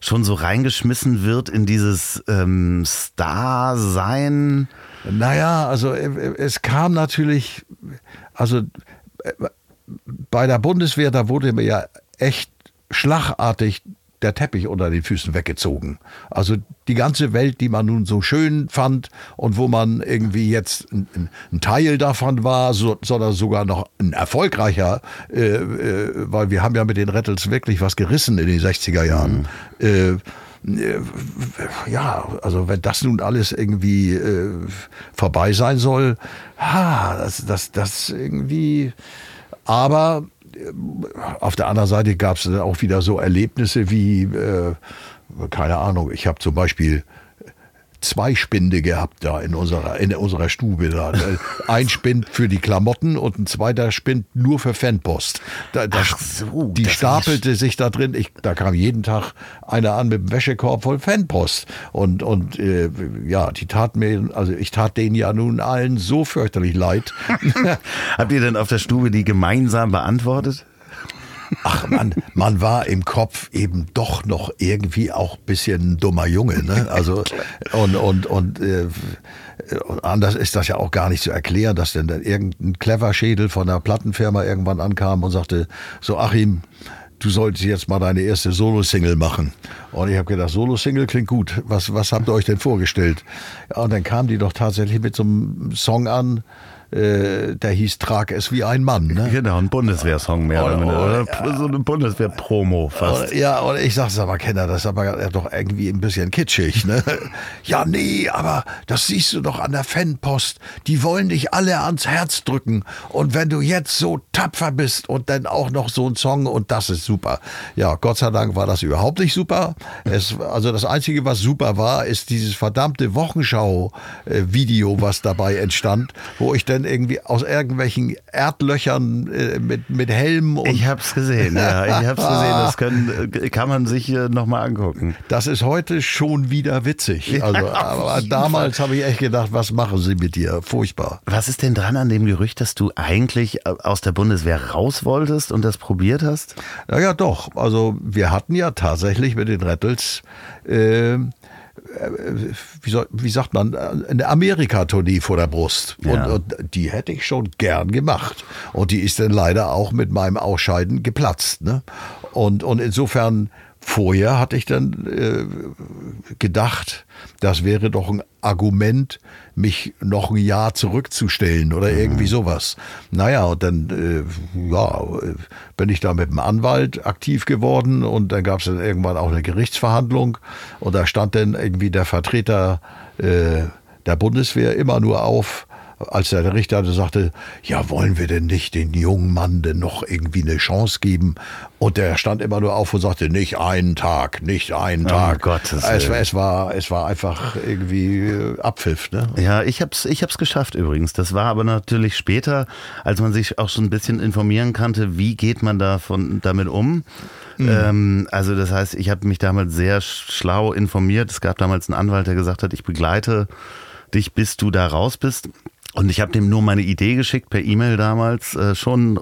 schon so reingeschmissen wird in dieses ähm, Star-Sein? Naja, also äh, es kam natürlich, also bei der Bundeswehr, da wurde mir ja echt schlagartig der Teppich unter den Füßen weggezogen. Also die ganze Welt, die man nun so schön fand und wo man irgendwie jetzt ein, ein Teil davon war, so, sondern sogar noch ein erfolgreicher, äh, äh, weil wir haben ja mit den Rattles wirklich was gerissen in den 60er Jahren. Mhm. Äh, äh, ja, also wenn das nun alles irgendwie äh, vorbei sein soll, ha, das, das, das irgendwie. Aber auf der anderen Seite gab es dann auch wieder so Erlebnisse wie, äh, keine Ahnung, ich habe zum Beispiel zwei Spinde gehabt da in unserer, in unserer Stube. Da. Ein Spind für die Klamotten und ein zweiter Spind nur für Fanpost. Da, da, Ach so, die stapelte sich da drin. Ich, da kam jeden Tag einer an mit einem Wäschekorb voll Fanpost. Und, und äh, ja, die tat mir, also ich tat denen ja nun allen so fürchterlich leid. Habt ihr denn auf der Stube die gemeinsam beantwortet? Ach man, man war im Kopf eben doch noch irgendwie auch ein bisschen dummer Junge. Ne? Also und und und äh, anders ist das ja auch gar nicht zu erklären, dass denn dann irgendein clever Schädel von einer Plattenfirma irgendwann ankam und sagte, so Achim, du solltest jetzt mal deine erste Solo-Single machen. Und ich habe gedacht, Solo-Single klingt gut. Was, was habt ihr euch denn vorgestellt? Ja, und dann kam die doch tatsächlich mit so einem Song an, äh, der hieß Trag es wie ein Mann. Ne? Genau, ein Bundeswehrsong mehr oder minder. Oder ja. so eine Bundeswehr-Promo fast. Ja, und ich sag's aber, Kenner, das ist aber doch irgendwie ein bisschen kitschig. Ne? ja, nee, aber das siehst du doch an der Fanpost. Die wollen dich alle ans Herz drücken. Und wenn du jetzt so tapfer bist und dann auch noch so ein Song und das ist super. Ja, Gott sei Dank war das überhaupt nicht super. Es, also das Einzige, was super war, ist dieses verdammte Wochenschau-Video, was dabei entstand, wo ich dann irgendwie aus irgendwelchen Erdlöchern äh, mit, mit Helm und. Ich hab's gesehen, ja. Ich hab's gesehen. Das können, äh, kann man sich äh, nochmal angucken. Das ist heute schon wieder witzig. Also, aber damals habe ich echt gedacht, was machen sie mit dir? Furchtbar. Was ist denn dran an dem Gerücht, dass du eigentlich äh, aus der Bundeswehr raus wolltest und das probiert hast? Naja, doch. Also wir hatten ja tatsächlich mit den Rattles äh, wie, soll, wie, sagt man, eine Amerika-Tournee vor der Brust. Ja. Und, und, die hätte ich schon gern gemacht. Und die ist dann leider auch mit meinem Ausscheiden geplatzt. Ne? Und, und insofern Vorher hatte ich dann äh, gedacht, das wäre doch ein Argument, mich noch ein Jahr zurückzustellen oder mhm. irgendwie sowas. Naja, und dann äh, ja, bin ich da mit dem Anwalt aktiv geworden und dann gab es dann irgendwann auch eine Gerichtsverhandlung und da stand dann irgendwie der Vertreter äh, der Bundeswehr immer nur auf, als der Richter sagte, ja, wollen wir denn nicht den jungen Mann denn noch irgendwie eine Chance geben? Und der stand immer nur auf und sagte, nicht einen Tag, nicht einen Tag. Oh Gottes es, es, war, es war einfach irgendwie äh, Abpfiff. Ne? Ja, ich hab's, ich hab's geschafft übrigens. Das war aber natürlich später, als man sich auch schon ein bisschen informieren konnte, wie geht man davon, damit um. Mhm. Ähm, also das heißt, ich habe mich damals sehr schlau informiert. Es gab damals einen Anwalt, der gesagt hat, ich begleite dich, bis du da raus bist. Und ich habe dem nur meine Idee geschickt per E-Mail damals äh, schon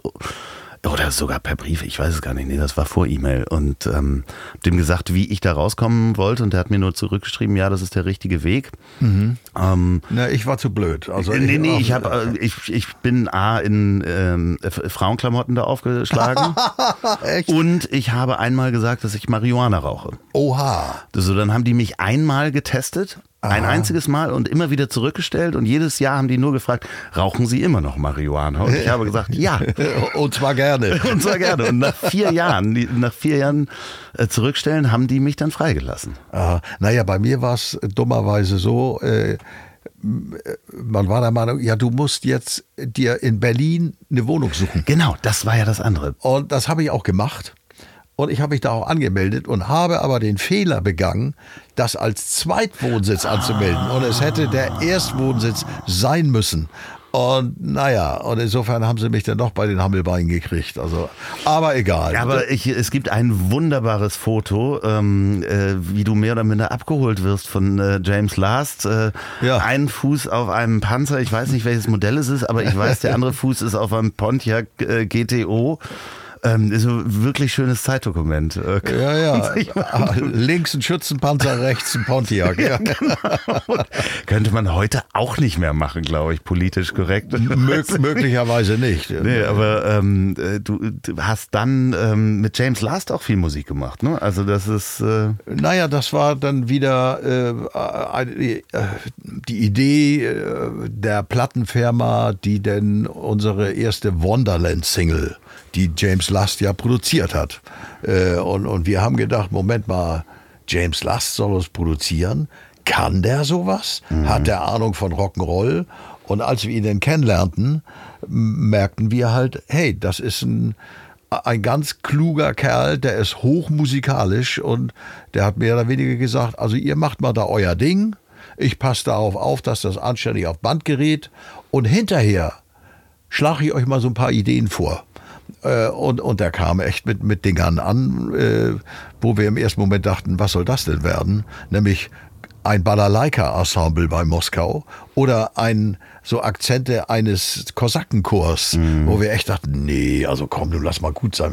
oder sogar per Brief, ich weiß es gar nicht, nee, das war vor E-Mail und ähm, dem gesagt, wie ich da rauskommen wollte und der hat mir nur zurückgeschrieben, ja, das ist der richtige Weg. Mhm. Ähm, Na, ich war zu blöd. Also nee, nee, ich, hab, äh, ich, ich bin A in ähm, Frauenklamotten da aufgeschlagen Echt? und ich habe einmal gesagt, dass ich Marihuana rauche. Oha. So, dann haben die mich einmal getestet ein einziges Mal und immer wieder zurückgestellt und jedes Jahr haben die nur gefragt, rauchen Sie immer noch Marihuana? Und ich habe gesagt, ja. und zwar gerne. Und zwar gerne. Und nach vier Jahren, nach vier Jahren äh, zurückstellen, haben die mich dann freigelassen. Aha. Naja, bei mir war es dummerweise so, äh, man war der Meinung, ja, du musst jetzt dir in Berlin eine Wohnung suchen. Genau, das war ja das andere. Und das habe ich auch gemacht. Und ich habe mich da auch angemeldet und habe aber den Fehler begangen, das als Zweitwohnsitz anzumelden. Und es hätte der Erstwohnsitz sein müssen. Und naja, und insofern haben sie mich dann doch bei den Hammelbeinen gekriegt. Also, aber egal. Aber ich, es gibt ein wunderbares Foto, ähm, äh, wie du mehr oder minder abgeholt wirst von äh, James Last. Äh, ja. Ein Fuß auf einem Panzer, ich weiß nicht welches Modell es ist, aber ich weiß, der andere Fuß ist auf einem Pontiac äh, GTO. Ähm, ist ein wirklich schönes Zeitdokument. Äh, ja, ja. Ah, links ein Schützenpanzer, rechts ein Pontiac. Ja. genau. Könnte man heute auch nicht mehr machen, glaube ich, politisch korrekt. Mög möglicherweise nicht. Nee, aber ähm, äh, du, du, hast dann ähm, mit James Last auch viel Musik gemacht, ne? Also das ist... Äh naja, das war dann wieder äh, die Idee äh, der Plattenfirma, die denn unsere erste Wonderland-Single die James Last ja produziert hat. Äh, und, und wir haben gedacht, Moment mal, James Last soll uns produzieren. Kann der sowas? Mhm. Hat der Ahnung von Rock'n'Roll? Und als wir ihn dann kennenlernten, merkten wir halt, hey, das ist ein, ein ganz kluger Kerl, der ist hochmusikalisch und der hat mehr oder weniger gesagt, also ihr macht mal da euer Ding, ich passe darauf auf, dass das anständig auf Band gerät und hinterher schlage ich euch mal so ein paar Ideen vor. Äh, und, und der kam echt mit, mit Dingern an, äh, wo wir im ersten Moment dachten, was soll das denn werden? Nämlich ein Balalaika-Ensemble bei Moskau oder ein so Akzente eines Kosakenchors, mhm. wo wir echt dachten, nee, also komm, du lass mal gut sein,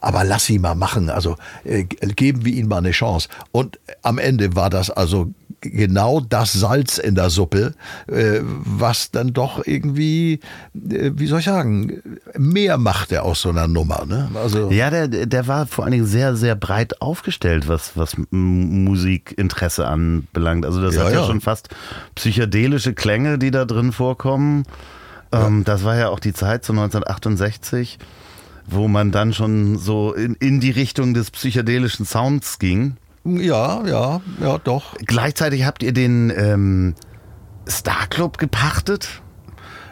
aber lass ihn mal machen, also äh, geben wir ihm mal eine Chance. Und am Ende war das also genau das Salz in der Suppe, äh, was dann doch irgendwie, äh, wie soll ich sagen, mehr machte aus so einer Nummer. Ne? Also ja, der, der war vor allen Dingen sehr, sehr breit aufgestellt, was, was Musikinteresse anbelangt. Also das ja, hat ja, ja, schon fast psychedelische Klänge, die da drin vorkommen. Ähm, ja. Das war ja auch die Zeit, so 1968 wo man dann schon so in, in die Richtung des psychedelischen Sounds ging. Ja, ja, ja, doch. Gleichzeitig habt ihr den ähm, Star Club gepachtet?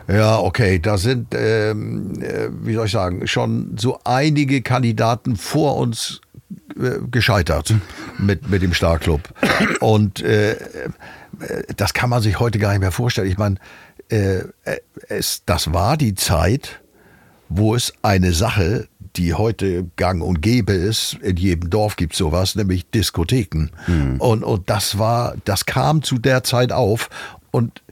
Ja, okay, da sind, ähm, äh, wie soll ich sagen, schon so einige Kandidaten vor uns äh, gescheitert mit, mit dem Star Club. Und äh, äh, das kann man sich heute gar nicht mehr vorstellen. Ich meine, äh, es, das war die Zeit, wo es eine Sache, die heute gang und gäbe ist, in jedem Dorf gibt sowas, nämlich Diskotheken. Mhm. Und, und das war, das kam zu der Zeit auf und,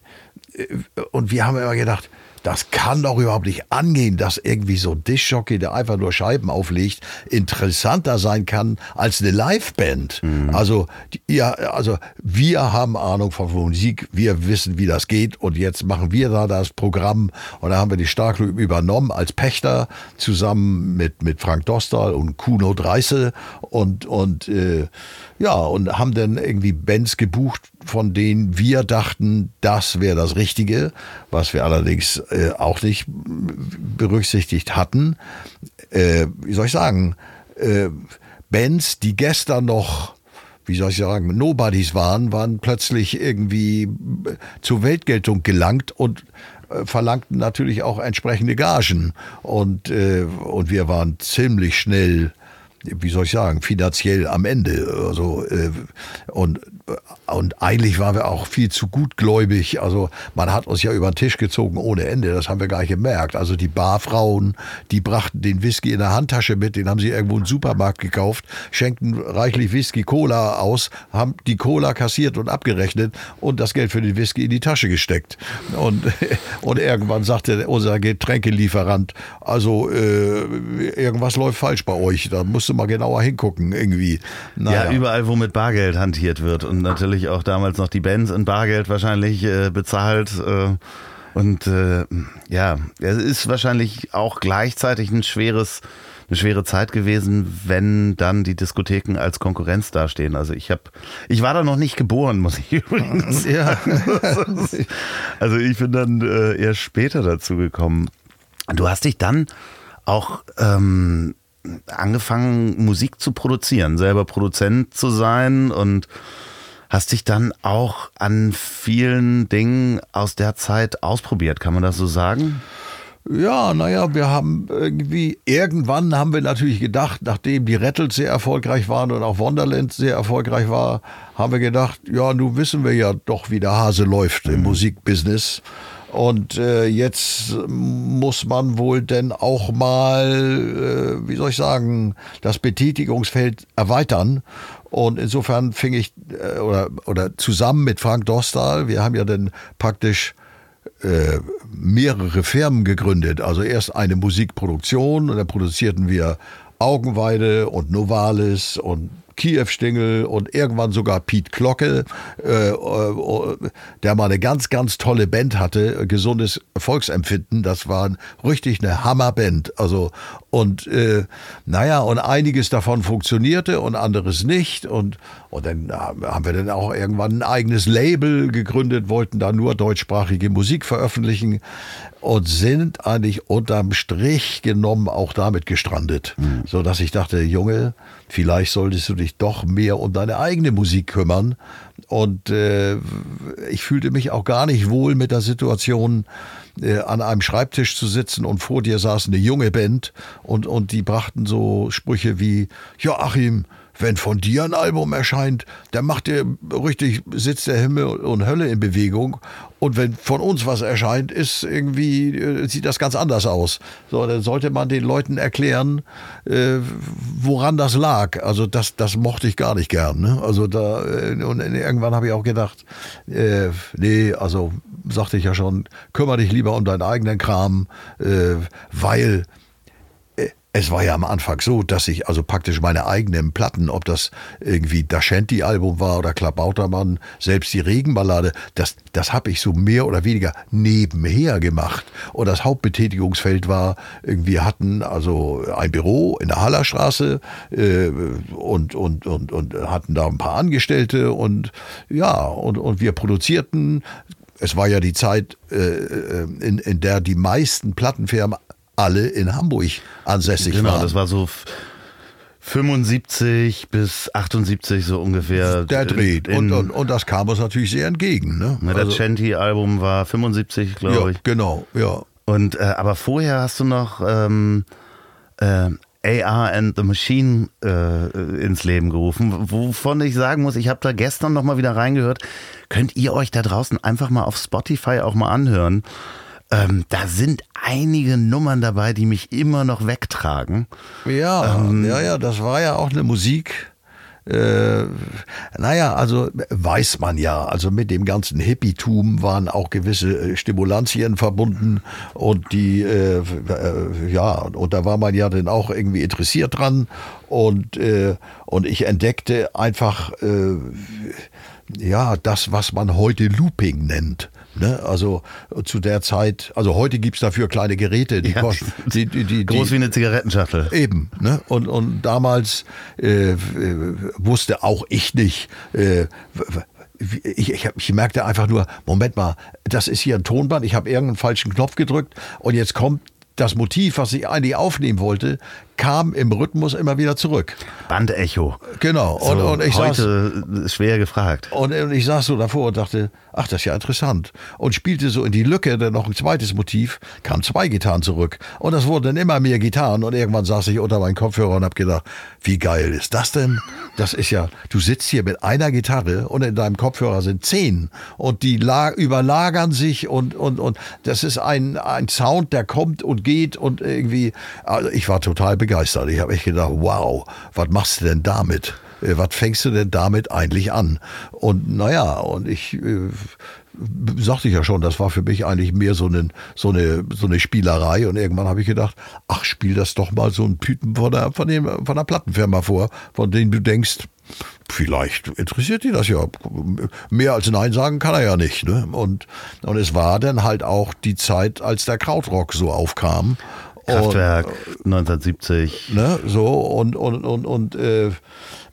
äh, und wir haben immer gedacht, das kann doch überhaupt nicht angehen, dass irgendwie so ein Dischjockey, der einfach nur Scheiben auflegt, interessanter sein kann als eine Liveband. Mhm. Also, ja, also wir haben Ahnung von Musik, wir wissen, wie das geht und jetzt machen wir da das Programm und da haben wir die Starkrüben übernommen als Pächter zusammen mit, mit Frank Dostal und Kuno Dreise und, und äh, ja, und haben dann irgendwie Bands gebucht, von denen wir dachten, das wäre das Richtige, was wir allerdings äh, auch nicht berücksichtigt hatten. Äh, wie soll ich sagen, äh, Bands, die gestern noch wie soll ich sagen, Nobodies waren, waren plötzlich irgendwie zur Weltgeltung gelangt und äh, verlangten natürlich auch entsprechende Gagen. Und, äh, und wir waren ziemlich schnell wie soll ich sagen, finanziell am Ende. Also, äh, und, und eigentlich waren wir auch viel zu gutgläubig. Also man hat uns ja über den Tisch gezogen ohne Ende. Das haben wir gar nicht gemerkt. Also die Barfrauen, die brachten den Whisky in der Handtasche mit, den haben sie irgendwo im Supermarkt gekauft, schenkten reichlich Whisky Cola aus, haben die Cola kassiert und abgerechnet und das Geld für den Whisky in die Tasche gesteckt. Und, und irgendwann sagte unser Getränkelieferant, also äh, irgendwas läuft falsch bei euch. Da musst du mal genauer hingucken irgendwie. Naja. Ja, überall, wo mit Bargeld hantiert wird und natürlich auch damals noch die Bands in Bargeld wahrscheinlich äh, bezahlt. Äh, und äh, ja, es ist wahrscheinlich auch gleichzeitig ein schweres eine schwere Zeit gewesen, wenn dann die Diskotheken als Konkurrenz dastehen. Also ich habe, ich war da noch nicht geboren, muss ich übrigens. Ja. also ich bin dann äh, eher später dazu gekommen. Du hast dich dann auch ähm, angefangen, Musik zu produzieren, selber Produzent zu sein und hast dich dann auch an vielen Dingen aus der Zeit ausprobiert. Kann man das so sagen? Ja, naja, wir haben irgendwie, irgendwann haben wir natürlich gedacht, nachdem die Rattles sehr erfolgreich waren und auch Wonderland sehr erfolgreich war, haben wir gedacht, ja, nun wissen wir ja doch, wie der Hase läuft mhm. im Musikbusiness. Und äh, jetzt muss man wohl denn auch mal, äh, wie soll ich sagen, das Betätigungsfeld erweitern. Und insofern fing ich, äh, oder, oder zusammen mit Frank Dostal, wir haben ja dann praktisch äh, mehrere Firmen gegründet. Also erst eine Musikproduktion und dann produzierten wir Augenweide und Novalis und Kiew-Stingel und irgendwann sogar Piet Glocke, äh, äh, der mal eine ganz, ganz tolle Band hatte, gesundes Volksempfinden. Das war richtig eine Hammerband. Also, und äh, naja, und einiges davon funktionierte und anderes nicht. Und, und dann haben wir dann auch irgendwann ein eigenes Label gegründet, wollten da nur deutschsprachige Musik veröffentlichen und sind eigentlich unterm Strich genommen auch damit gestrandet. Mhm. So dass ich dachte, Junge, vielleicht solltest du dich doch mehr um deine eigene Musik kümmern. Und äh, ich fühlte mich auch gar nicht wohl mit der Situation, äh, an einem Schreibtisch zu sitzen und vor dir saß eine junge Band und, und die brachten so Sprüche wie, Joachim, wenn von dir ein Album erscheint, dann macht der richtig, sitzt der Himmel und Hölle in Bewegung. Und wenn von uns was erscheint, ist irgendwie, äh, sieht das ganz anders aus. So, dann sollte man den Leuten erklären, äh, woran das lag. Also das, das mochte ich gar nicht gern. Ne? Also da, äh, und irgendwann habe ich auch gedacht, äh, nee, also sagte ich ja schon, kümmere dich lieber um deinen eigenen Kram, äh, weil es war ja am Anfang so, dass ich also praktisch meine eigenen Platten, ob das irgendwie Daschenti-Album war oder Klabautermann, selbst die Regenballade, das, das habe ich so mehr oder weniger nebenher gemacht. Und das Hauptbetätigungsfeld war, wir hatten also ein Büro in der Hallerstraße äh, und, und, und, und hatten da ein paar Angestellte und ja, und, und wir produzierten es war ja die Zeit, äh, äh in der die meisten Plattenfirmen alle in Hamburg ansässig genau, waren. Genau, das war so 75 bis 78 so ungefähr. Der dreht. Und, und, und, das kam uns natürlich sehr entgegen. Ne? Das also, Chanty-Album war 75, glaube ja, ich. Genau, ja. Und äh, aber vorher hast du noch ähm, äh, AR and the Machine äh, ins Leben gerufen, wovon ich sagen muss, ich habe da gestern noch mal wieder reingehört. Könnt ihr euch da draußen einfach mal auf Spotify auch mal anhören? Ähm, da sind einige Nummern dabei, die mich immer noch wegtragen. Ja, ähm, ja, ja, das war ja auch eine Musik. Äh, naja, also weiß man ja, also mit dem ganzen Hippietum waren auch gewisse äh, Stimulantien verbunden und die, äh, äh, ja, und da war man ja dann auch irgendwie interessiert dran und, äh, und ich entdeckte einfach, äh, ja, das, was man heute Looping nennt. Ne? Also zu der Zeit, also heute gibt's dafür kleine Geräte, die Ja, kosten. Die, die, die, Groß wie eine Zigarettenschachtel. Eben, ne? Und, und damals äh, äh, wusste auch ich nicht, äh, ich, ich, ich merkte einfach nur, Moment mal, das ist hier ein Tonband, ich habe irgendeinen falschen Knopf gedrückt und jetzt kommt das Motiv, was ich eigentlich aufnehmen wollte, kam im Rhythmus immer wieder zurück. Bandecho. Genau. Und, So, und ich saß, heute schwer gefragt. und, und ich saß so davor und dachte, ach, das ist ja interessant. Und spielte so in die Lücke dann noch ein zweites Motiv, kamen zwei Gitarren zurück. Und das wurden dann immer mehr Gitarren. Und irgendwann saß ich unter meinen Kopfhörer und habe gedacht, wie geil ist das denn? Das ist ja, du sitzt hier mit einer Gitarre und in deinem Kopfhörer sind zehn. Und die la überlagern sich und, und, und das ist ein, ein Sound, der kommt und geht und irgendwie, also ich war total begeistert. Ich habe echt gedacht, wow, was machst du denn damit? Äh, Was fängst du denn damit eigentlich an? Und naja, und ich äh, sagte ich ja schon, das war für mich eigentlich mehr so, eine so, eine, so eine Spielerei. Und irgendwann habe ich gedacht, ach, spiel das doch mal so ein Typen von der, von, dem, von der Plattenfirma vor, von dem du denkst, vielleicht interessiert die das ja. Mehr als Nein sagen kann er ja nicht. Ne? Und, und es war dann halt auch die Zeit, als der Krautrock so aufkam. Kraftwerk 1970. Ne, so und und und und äh,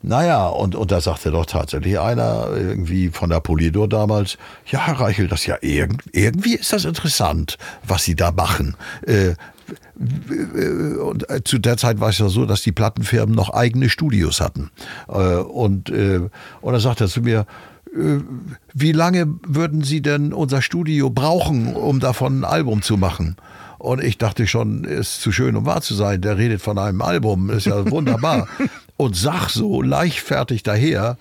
naja und und da sagte doch tatsächlich einer irgendwie von der Polydor damals, ja Herr Reichel, das ja irgend, irgendwie ist das interessant, was Sie da machen. Äh, und äh, zu der Zeit war es ja so, dass die Plattenfirmen noch eigene Studios hatten. Äh, Und, äh, und dann sagt er zu mir, äh, wie lange würden Sie denn unser Studio brauchen, um davon ein Album zu machen? Und ich dachte schon, ist zu schön, um wahr zu sein. Der redet von einem Album, ist ja wunderbar. Und sag so leichtfertig daher,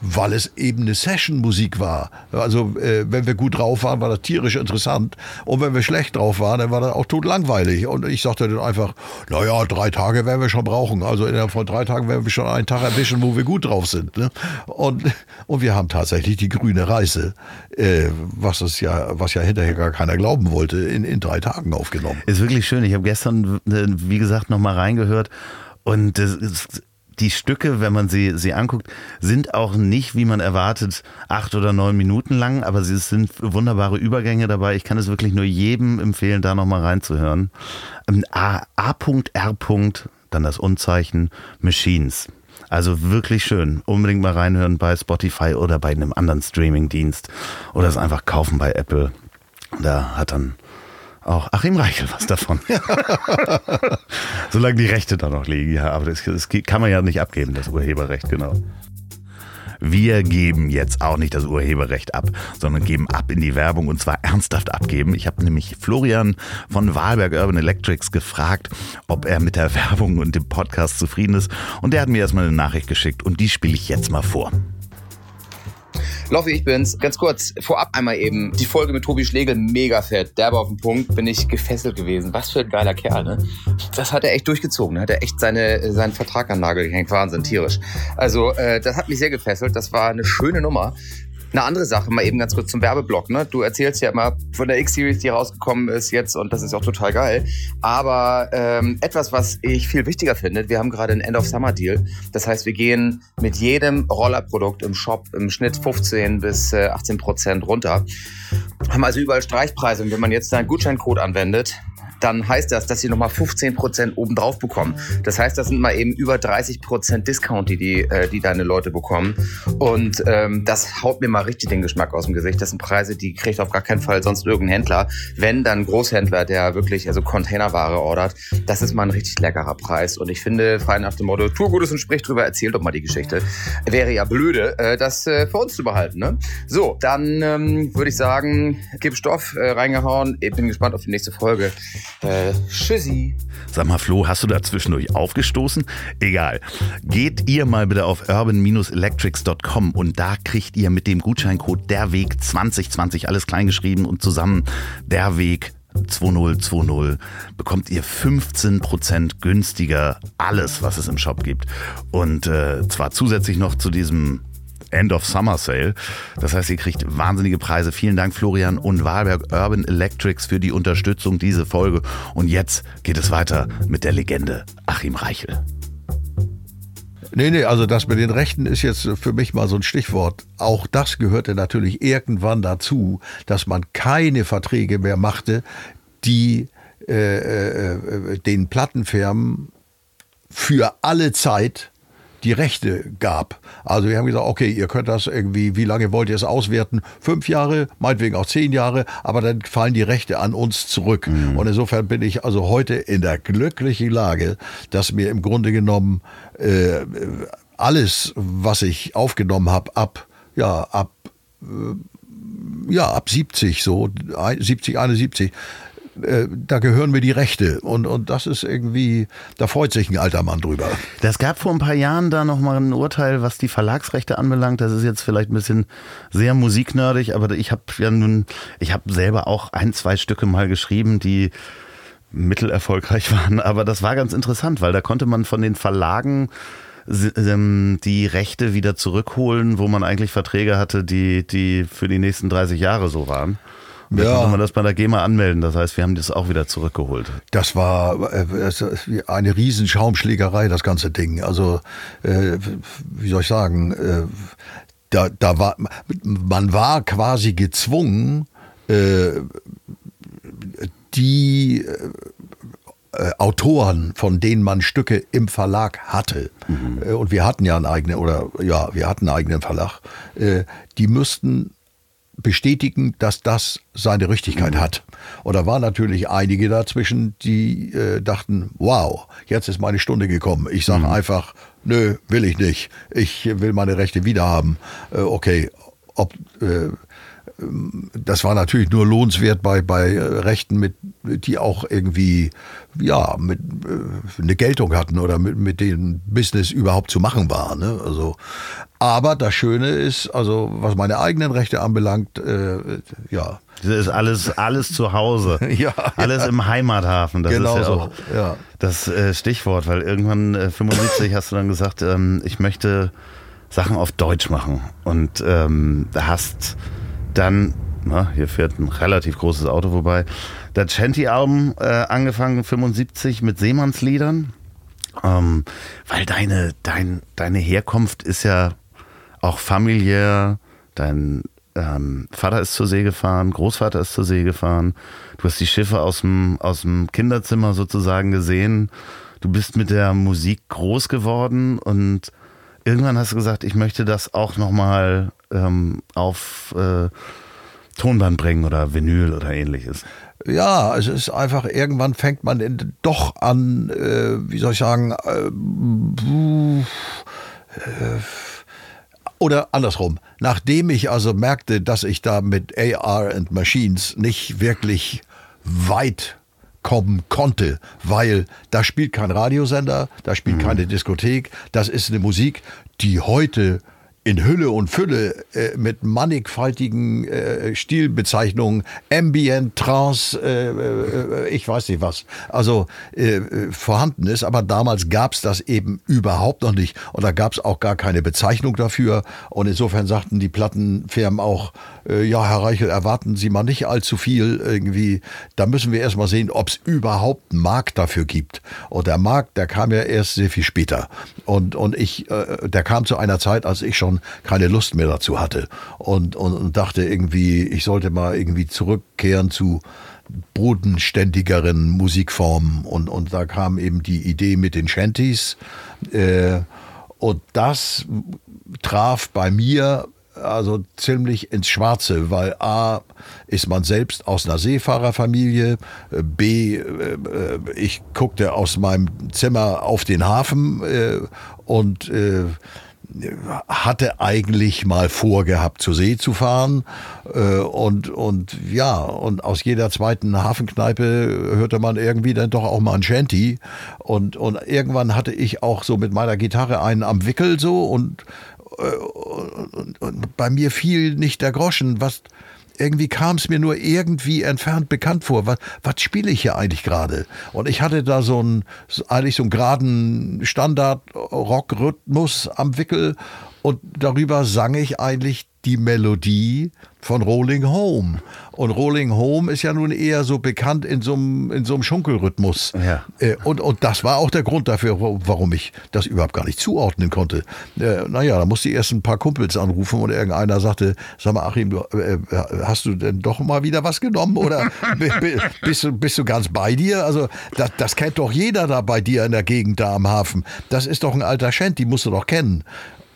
weil es eben eine Session-Musik war. Also äh, wenn wir gut drauf waren, war das tierisch interessant. Und wenn wir schlecht drauf waren, dann war das auch totlangweilig. Und ich sagte dann einfach, naja, drei Tage werden wir schon brauchen. Also innerhalb von drei Tagen werden wir schon einen Tag erwischen, wo wir gut drauf sind. Ne? Und, und wir haben tatsächlich die grüne Reise, äh, was es ja, was ja hinterher gar keiner glauben wollte, in, in drei Tagen aufgenommen. Ist wirklich schön. Ich habe gestern, äh, wie gesagt, nochmal reingehört. Und das ist, die Stücke, wenn man sie, sie anguckt, sind auch nicht, wie man erwartet, acht oder neun Minuten lang, aber sie sind wunderbare Übergänge dabei. Ich kann es wirklich nur jedem empfehlen, da nochmal reinzuhören. Ähm, A.R. Dann das Unzeichen Machines. Also wirklich schön. Unbedingt mal reinhören bei Spotify oder bei einem anderen Streamingdienst oder es einfach kaufen bei Apple. Da hat dann auch Achim Reichel was davon. Solange die Rechte da noch liegen, ja, aber das, das kann man ja nicht abgeben, das Urheberrecht, genau. Wir geben jetzt auch nicht das Urheberrecht ab, sondern geben ab in die Werbung und zwar ernsthaft abgeben. Ich habe nämlich Florian von Wahlberg Urban Electrics gefragt, ob er mit der Werbung und dem Podcast zufrieden ist. Und der hat mir erstmal eine Nachricht geschickt und die spiele ich jetzt mal vor. Loffi, ich bin's. Ganz kurz, vorab einmal eben die Folge mit Tobi Schlegel, mega fett. Derbe auf den Punkt, bin ich gefesselt gewesen. Was für ein geiler Kerl, ne? Das hat er echt durchgezogen. Da hat er echt seine, seinen Vertrag an Nagel gehängt. Wahnsinn, tierisch. Also, äh, das hat mich sehr gefesselt. Das war eine schöne Nummer. Eine andere Sache, mal eben ganz kurz zum Werbeblock. Ne? Du erzählst ja immer von der X-Series, die rausgekommen ist jetzt und das ist auch total geil. Aber ähm, etwas, was ich viel wichtiger finde, wir haben gerade einen End-of-Summer-Deal. Das heißt, wir gehen mit jedem Rollerprodukt im Shop im Schnitt 15 bis äh, 18 Prozent runter. Haben also überall Streichpreise und wenn man jetzt einen Gutscheincode anwendet, dann heißt das, dass sie nochmal 15% obendrauf bekommen. Das heißt, das sind mal eben über 30% Discount, die, die, äh, die deine Leute bekommen. Und ähm, das haut mir mal richtig den Geschmack aus dem Gesicht. Das sind Preise, die kriegt auf gar keinen Fall sonst irgendein Händler. Wenn dann Großhändler, der wirklich also Containerware ordert, das ist mal ein richtig leckerer Preis. Und ich finde, frei nach dem Motto, tu Gutes und sprich drüber, erzähl doch mal die Geschichte. Wäre ja blöde, äh, das äh, für uns zu behalten. Ne? So, dann ähm, würde ich sagen, gib Stoff äh, reingehauen. Ich bin gespannt auf die nächste Folge. Äh, tschüssi. Sag mal, Flo, hast du da zwischendurch aufgestoßen? Egal. Geht ihr mal bitte auf urban-electrics.com und da kriegt ihr mit dem Gutscheincode derweg 2020 alles kleingeschrieben und zusammen derweg 2020 bekommt ihr 15% günstiger alles, was es im Shop gibt. Und äh, zwar zusätzlich noch zu diesem End of Summer Sale. Das heißt, ihr kriegt wahnsinnige Preise. Vielen Dank Florian und Wahlberg Urban Electrics für die Unterstützung dieser Folge. Und jetzt geht es weiter mit der Legende Achim Reichel. Nee, nee, also das mit den Rechten ist jetzt für mich mal so ein Stichwort. Auch das gehörte natürlich irgendwann dazu, dass man keine Verträge mehr machte, die äh, äh, den Plattenfirmen für alle Zeit die Rechte gab. Also wir haben gesagt, okay, ihr könnt das irgendwie, wie lange wollt ihr es auswerten? Fünf Jahre, meinetwegen auch zehn Jahre, aber dann fallen die Rechte an uns zurück. Mhm. Und insofern bin ich also heute in der glücklichen Lage, dass mir im Grunde genommen äh, alles, was ich aufgenommen habe, ab, ja, ab, äh, ja, ab 70, so 70, 71, äh, da gehören mir die Rechte. Und, und das ist irgendwie, da freut sich ein alter Mann drüber. Das gab vor ein paar Jahren da nochmal ein Urteil, was die Verlagsrechte anbelangt. Das ist jetzt vielleicht ein bisschen sehr musiknördig, aber ich habe ja nun, ich habe selber auch ein, zwei Stücke mal geschrieben, die mittelerfolgreich waren. Aber das war ganz interessant, weil da konnte man von den Verlagen ähm, die Rechte wieder zurückholen, wo man eigentlich Verträge hatte, die, die für die nächsten 30 Jahre so waren. Und ja. konnte man das bei der GEMA anmelden. Das heißt, wir haben das auch wieder zurückgeholt. Das war äh, eine riesen Schaumschlägerei, das ganze Ding. Also, äh, wie soll ich sagen, äh, da, da war, man war quasi gezwungen, die Autoren, von denen man Stücke im Verlag hatte, mhm. und wir hatten ja einen eigenen, oder ja, wir hatten einen eigenen Verlag, die müssten bestätigen, dass das seine Richtigkeit mhm. hat. Und da waren natürlich einige dazwischen, die äh, dachten, wow, jetzt ist meine Stunde gekommen. Ich sage mhm. einfach, nö, will ich nicht. Ich will meine Rechte wiederhaben. Äh, okay, ob äh, das war natürlich nur lohnenswert bei, bei Rechten, mit, die auch irgendwie ja, mit, äh, eine Geltung hatten oder mit, mit dem Business überhaupt zu machen war. Ne? Also, aber das Schöne ist, also was meine eigenen Rechte anbelangt, äh, ja. Das ist alles, alles zu Hause. ja, alles ja. im Heimathafen. Das genau ist ja so. auch ja. das äh, Stichwort, weil irgendwann äh, 75 hast du dann gesagt, ähm, ich möchte Sachen auf Deutsch machen. Und ähm, hast dann, na, hier fährt ein relativ großes Auto vorbei, das Chanty-Album äh, angefangen 75 mit Seemannsliedern. Ähm, weil deine, dein, deine Herkunft ist ja auch familiär. Dein ähm, Vater ist zur See gefahren, Großvater ist zur See gefahren. Du hast die Schiffe aus dem, aus dem Kinderzimmer sozusagen gesehen. Du bist mit der Musik groß geworden und irgendwann hast du gesagt, ich möchte das auch nochmal ähm, auf äh, Tonband bringen oder Vinyl oder ähnliches. Ja, es ist einfach, irgendwann fängt man doch an, äh, wie soll ich sagen, äh, oder andersrum. Nachdem ich also merkte, dass ich da mit AR and Machines nicht wirklich weit kommen konnte, weil da spielt kein Radiosender, da spielt mhm. keine Diskothek, das ist eine Musik, die heute in Hülle und Fülle äh, mit mannigfaltigen äh, Stilbezeichnungen, Ambient, Trance, äh, äh, ich weiß nicht was, also äh, vorhanden ist. Aber damals gab es das eben überhaupt noch nicht und da gab es auch gar keine Bezeichnung dafür. Und insofern sagten die Plattenfirmen auch, äh, ja, Herr Reichel, erwarten Sie mal nicht allzu viel irgendwie. Da müssen wir erst mal sehen, ob es überhaupt einen Markt dafür gibt. Und der Markt, der kam ja erst sehr viel später. Und, und ich, der kam zu einer Zeit, als ich schon keine Lust mehr dazu hatte. Und, und, und dachte irgendwie, ich sollte mal irgendwie zurückkehren zu bodenständigeren Musikformen. Und, und da kam eben die Idee mit den Shanties. Äh, und das traf bei mir also ziemlich ins Schwarze, weil A ist man selbst aus einer Seefahrerfamilie, B äh, ich guckte aus meinem Zimmer auf den Hafen äh, und äh, hatte eigentlich mal vorgehabt, zur See zu fahren. Äh, und, und ja, und aus jeder zweiten Hafenkneipe hörte man irgendwie dann doch auch mal ein Shanty. Und, und irgendwann hatte ich auch so mit meiner Gitarre einen am Wickel so und, äh, und, und bei mir fiel nicht der Groschen, was irgendwie kam es mir nur irgendwie entfernt bekannt vor. Was, was spiele ich hier eigentlich gerade? Und ich hatte da so einen, eigentlich so einen geraden Standard-Rock-Rhythmus am Wickel und darüber sang ich eigentlich die Melodie von Rolling Home. Und Rolling Home ist ja nun eher so bekannt in so einem, in so einem Schunkelrhythmus. Ja. Äh, und, und das war auch der Grund dafür, warum ich das überhaupt gar nicht zuordnen konnte. Äh, naja, da musste ich erst ein paar Kumpels anrufen und irgendeiner sagte, sag mal Achim, du, äh, hast du denn doch mal wieder was genommen oder bist, du, bist du ganz bei dir? Also das, das kennt doch jeder da bei dir in der Gegend da am Hafen. Das ist doch ein alter Schent, die musst du doch kennen.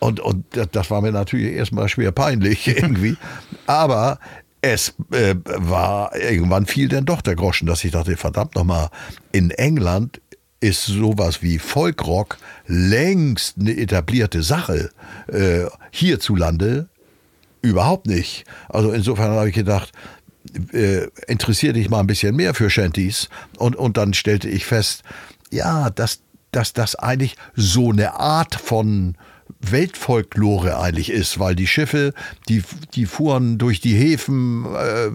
Und, und das war mir natürlich erstmal schwer peinlich irgendwie. Aber es äh, war, irgendwann fiel dann doch der Groschen, dass ich dachte, verdammt nochmal, in England ist sowas wie Folkrock längst eine etablierte Sache. Äh, hierzulande überhaupt nicht. Also insofern habe ich gedacht, äh, interessiere dich mal ein bisschen mehr für Shanties. Und, und dann stellte ich fest, ja, dass, dass das eigentlich so eine Art von Weltfolklore eigentlich ist, weil die Schiffe, die, die fuhren durch die Häfen äh,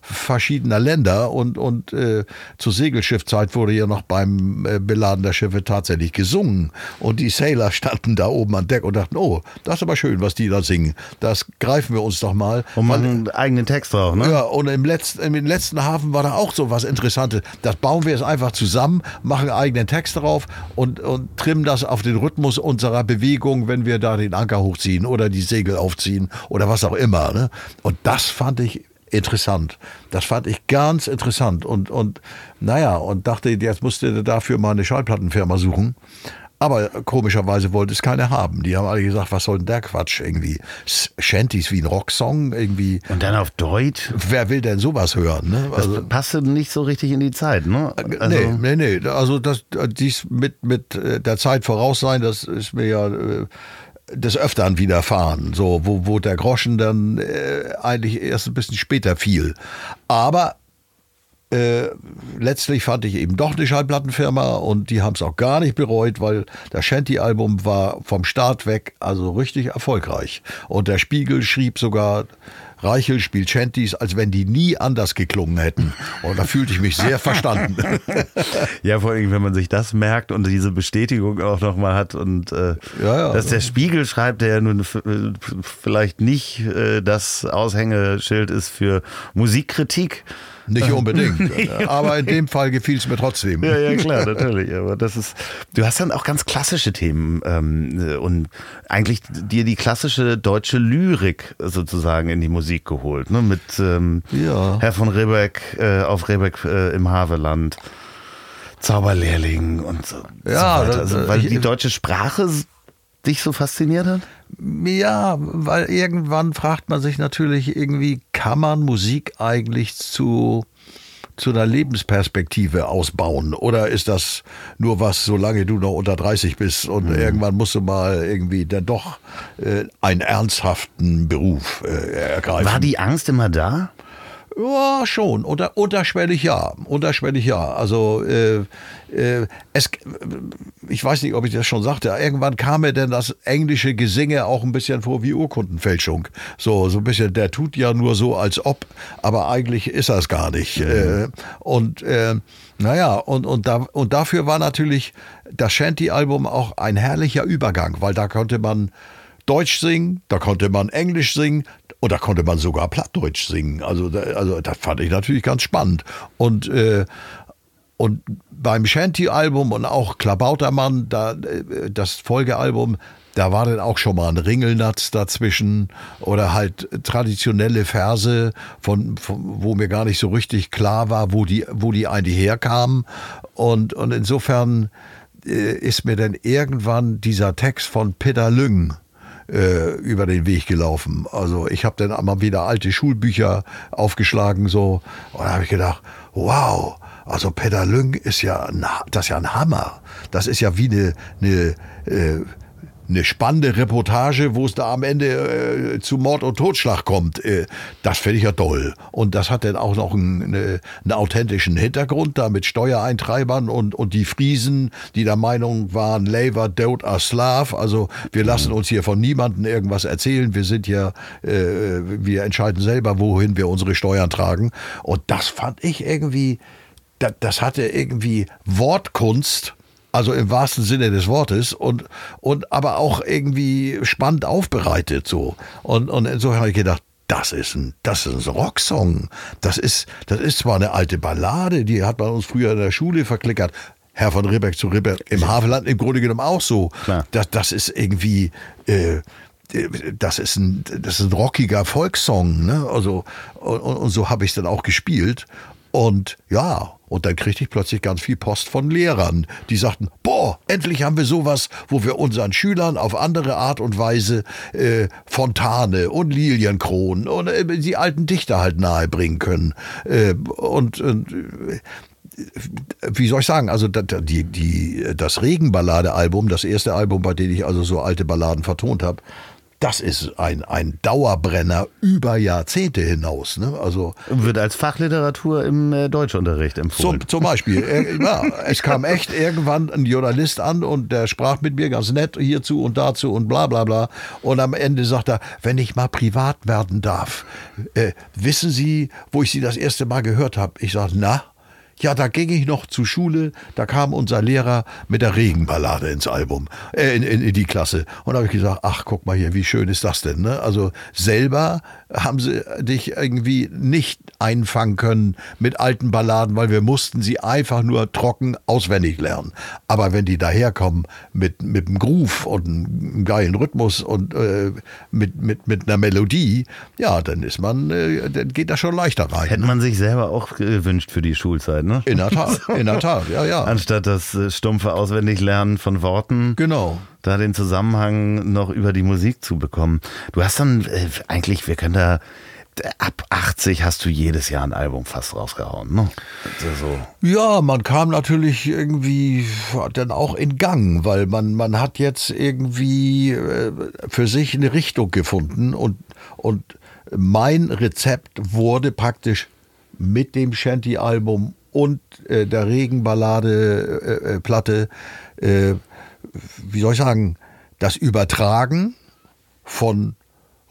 verschiedener Länder und, und äh, zur Segelschiffzeit wurde ja noch beim äh, Beladen der Schiffe tatsächlich gesungen. Und die Sailor standen da oben an Deck und dachten, oh, das ist aber schön, was die da singen. Das greifen wir uns doch mal. Und machen einen eigenen Text drauf, ne? Ja, und im letzten, im letzten Hafen war da auch so was Interessantes. Das bauen wir jetzt einfach zusammen, machen einen eigenen Text drauf und, und trimmen das auf den Rhythmus unserer Bewegung wenn wir da den Anker hochziehen oder die Segel aufziehen oder was auch immer. Ne? Und das fand ich interessant. Das fand ich ganz interessant. Und, und naja, und dachte, jetzt musste dafür mal eine Schallplattenfirma suchen. Aber komischerweise wollte es keine haben. Die haben alle gesagt, was soll denn der Quatsch irgendwie? Shanties wie ein Rocksong irgendwie. Und dann auf Deutsch? Wer will denn sowas hören? Ne? Also, das passte nicht so richtig in die Zeit, ne? Also, nee, nee, nee. Also das, dies mit, mit äh, der Zeit voraus sein, das ist mir ja äh, des Öfteren widerfahren, so, wo, wo der Groschen dann äh, eigentlich erst ein bisschen später fiel. Aber äh, letztlich fand ich eben doch eine Schallplattenfirma und die haben es auch gar nicht bereut, weil das Shanty-Album war vom Start weg also richtig erfolgreich. Und der Spiegel schrieb sogar, Reichel spielt Shanties, als wenn die nie anders geklungen hätten. Und da fühlte ich mich sehr verstanden. Ja, vor allem, wenn man sich das merkt und diese Bestätigung auch nochmal hat und äh, ja, ja, dass der Spiegel schreibt, der ja nun vielleicht nicht äh, das Aushängeschild ist für Musikkritik, nicht unbedingt. aber in dem Fall gefiel es mir trotzdem. Ja, ja, klar, natürlich. Aber das ist. Du hast dann auch ganz klassische Themen ähm, und eigentlich dir die klassische deutsche Lyrik sozusagen in die Musik geholt. Ne? Mit ähm, ja. Herr von Rebeck äh, auf Rebeck äh, im Haveland. Zauberlehrling und so, ja, so weiter. Also, weil die deutsche Sprache dich so fasziniert hat? Ja, weil irgendwann fragt man sich natürlich irgendwie, kann man Musik eigentlich zu zu einer Lebensperspektive ausbauen? Oder ist das nur was, solange du noch unter 30 bist und mhm. irgendwann musst du mal irgendwie dann doch äh, einen ernsthaften Beruf äh, ergreifen? War die Angst immer da? Ja, schon. Unter, unterschwellig ja. Unterschwellig ja. Also äh, es, ich weiß nicht, ob ich das schon sagte. Irgendwann kam mir denn das englische Gesinge auch ein bisschen vor wie Urkundenfälschung. So, so ein bisschen, der tut ja nur so, als ob, aber eigentlich ist es gar nicht. Mhm. Äh, und äh, naja, und, und, da, und dafür war natürlich das Shanty-Album auch ein herrlicher Übergang, weil da konnte man Deutsch singen, da konnte man Englisch singen, und da konnte man sogar Plattdeutsch singen. Also, also das fand ich natürlich ganz spannend. Und, äh, und beim Shanty-Album und auch Klabautermann, da, äh, das Folgealbum, da war dann auch schon mal ein Ringelnatz dazwischen oder halt traditionelle Verse, von, von, wo mir gar nicht so richtig klar war, wo die, wo die eigentlich herkamen. Und, und insofern äh, ist mir dann irgendwann dieser Text von Peter Lüng äh, über den Weg gelaufen. Also ich habe dann mal wieder alte Schulbücher aufgeschlagen so und da habe ich gedacht, wow, also Peter Lüng ist ja ein, das ist ja ein Hammer. Das ist ja wie eine, eine, äh, eine spannende Reportage, wo es da am Ende äh, zu Mord und Totschlag kommt. Äh, das finde ich ja toll. Und das hat dann auch noch einen, eine, einen authentischen Hintergrund da mit Steuereintreibern und, und die Friesen, die der Meinung waren, Lever, Deut, Aslav. Also wir lassen uns hier von niemandem irgendwas erzählen. Wir sind ja, äh, wir entscheiden selber, wohin wir unsere Steuern tragen. Und das fand ich irgendwie, das, das hatte irgendwie Wortkunst also im wahrsten Sinne des Wortes und, und aber auch irgendwie spannend aufbereitet so. Und, und insofern habe ich gedacht, das ist ein, das ist ein Rocksong. Das ist, das ist zwar eine alte Ballade, die hat man uns früher in der Schule verklickert. Herr von Ribbeck zu Ribbeck im Havelland im Grunde genommen auch so. Klar. Das, das ist irgendwie, äh, das ist ein, das ist ein rockiger Volkssong, ne? Also, und, und so habe ich es dann auch gespielt. Und ja, und dann kriegte ich plötzlich ganz viel Post von Lehrern, die sagten, boah, endlich haben wir sowas, wo wir unseren Schülern auf andere Art und Weise äh, Fontane und Lilienkronen und äh, die alten Dichter halt nahebringen können. Äh, und, äh, wie soll ich sagen, also die, die, das Regenballade-Album, das erste Album, bei dem ich also so alte Balladen vertont habe, das ist ein, ein Dauerbrenner über Jahrzehnte hinaus. Ne? Also, Wird als Fachliteratur im äh, Deutschunterricht empfohlen. zum, zum Beispiel, äh, ja, es kam echt irgendwann ein Journalist an und der sprach mit mir ganz nett hierzu und dazu und bla bla bla. Und am Ende sagt er, wenn ich mal privat werden darf, äh, wissen Sie, wo ich Sie das erste Mal gehört habe? Ich sage, na, ja, da ging ich noch zur Schule, da kam unser Lehrer mit der Regenballade ins Album, äh, in, in, in die Klasse. Und da habe ich gesagt, ach, guck mal hier, wie schön ist das denn? Ne? Also selber haben sie dich irgendwie nicht einfangen können mit alten Balladen, weil wir mussten sie einfach nur trocken auswendig lernen. Aber wenn die daherkommen mit, mit einem Groove und einem geilen Rhythmus und äh, mit, mit, mit einer Melodie, ja, dann ist man, äh, dann geht das schon leichter rein. Hätte man sich selber auch gewünscht für die Schulzeit, ne? In der Tat, in der Tat, ja, ja. Anstatt das äh, stumpfe Auswendiglernen von Worten. Genau. Da den Zusammenhang noch über die Musik zu bekommen. Du hast dann äh, eigentlich, wir können da ab 80 hast du jedes Jahr ein Album fast rausgehauen, ne? Also, Ja, man kam natürlich irgendwie dann auch in Gang, weil man, man hat jetzt irgendwie äh, für sich eine Richtung gefunden und, und mein Rezept wurde praktisch mit dem Shanty-Album und äh, der Regenballade-Platte, äh, wie soll ich sagen, das Übertragen von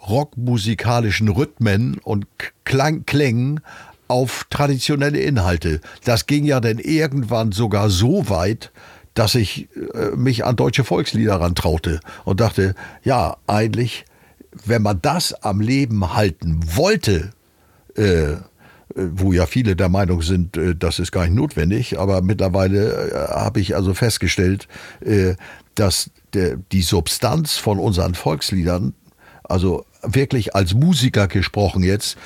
rockmusikalischen Rhythmen und Klang Klängen auf traditionelle Inhalte. Das ging ja dann irgendwann sogar so weit, dass ich äh, mich an deutsche Volkslieder rantraute und dachte, ja, eigentlich, wenn man das am Leben halten wollte, äh, wo ja viele der Meinung sind, äh, das ist gar nicht notwendig, aber mittlerweile äh, habe ich also festgestellt, äh, dass die Substanz von unseren Volksliedern, also wirklich als Musiker gesprochen jetzt,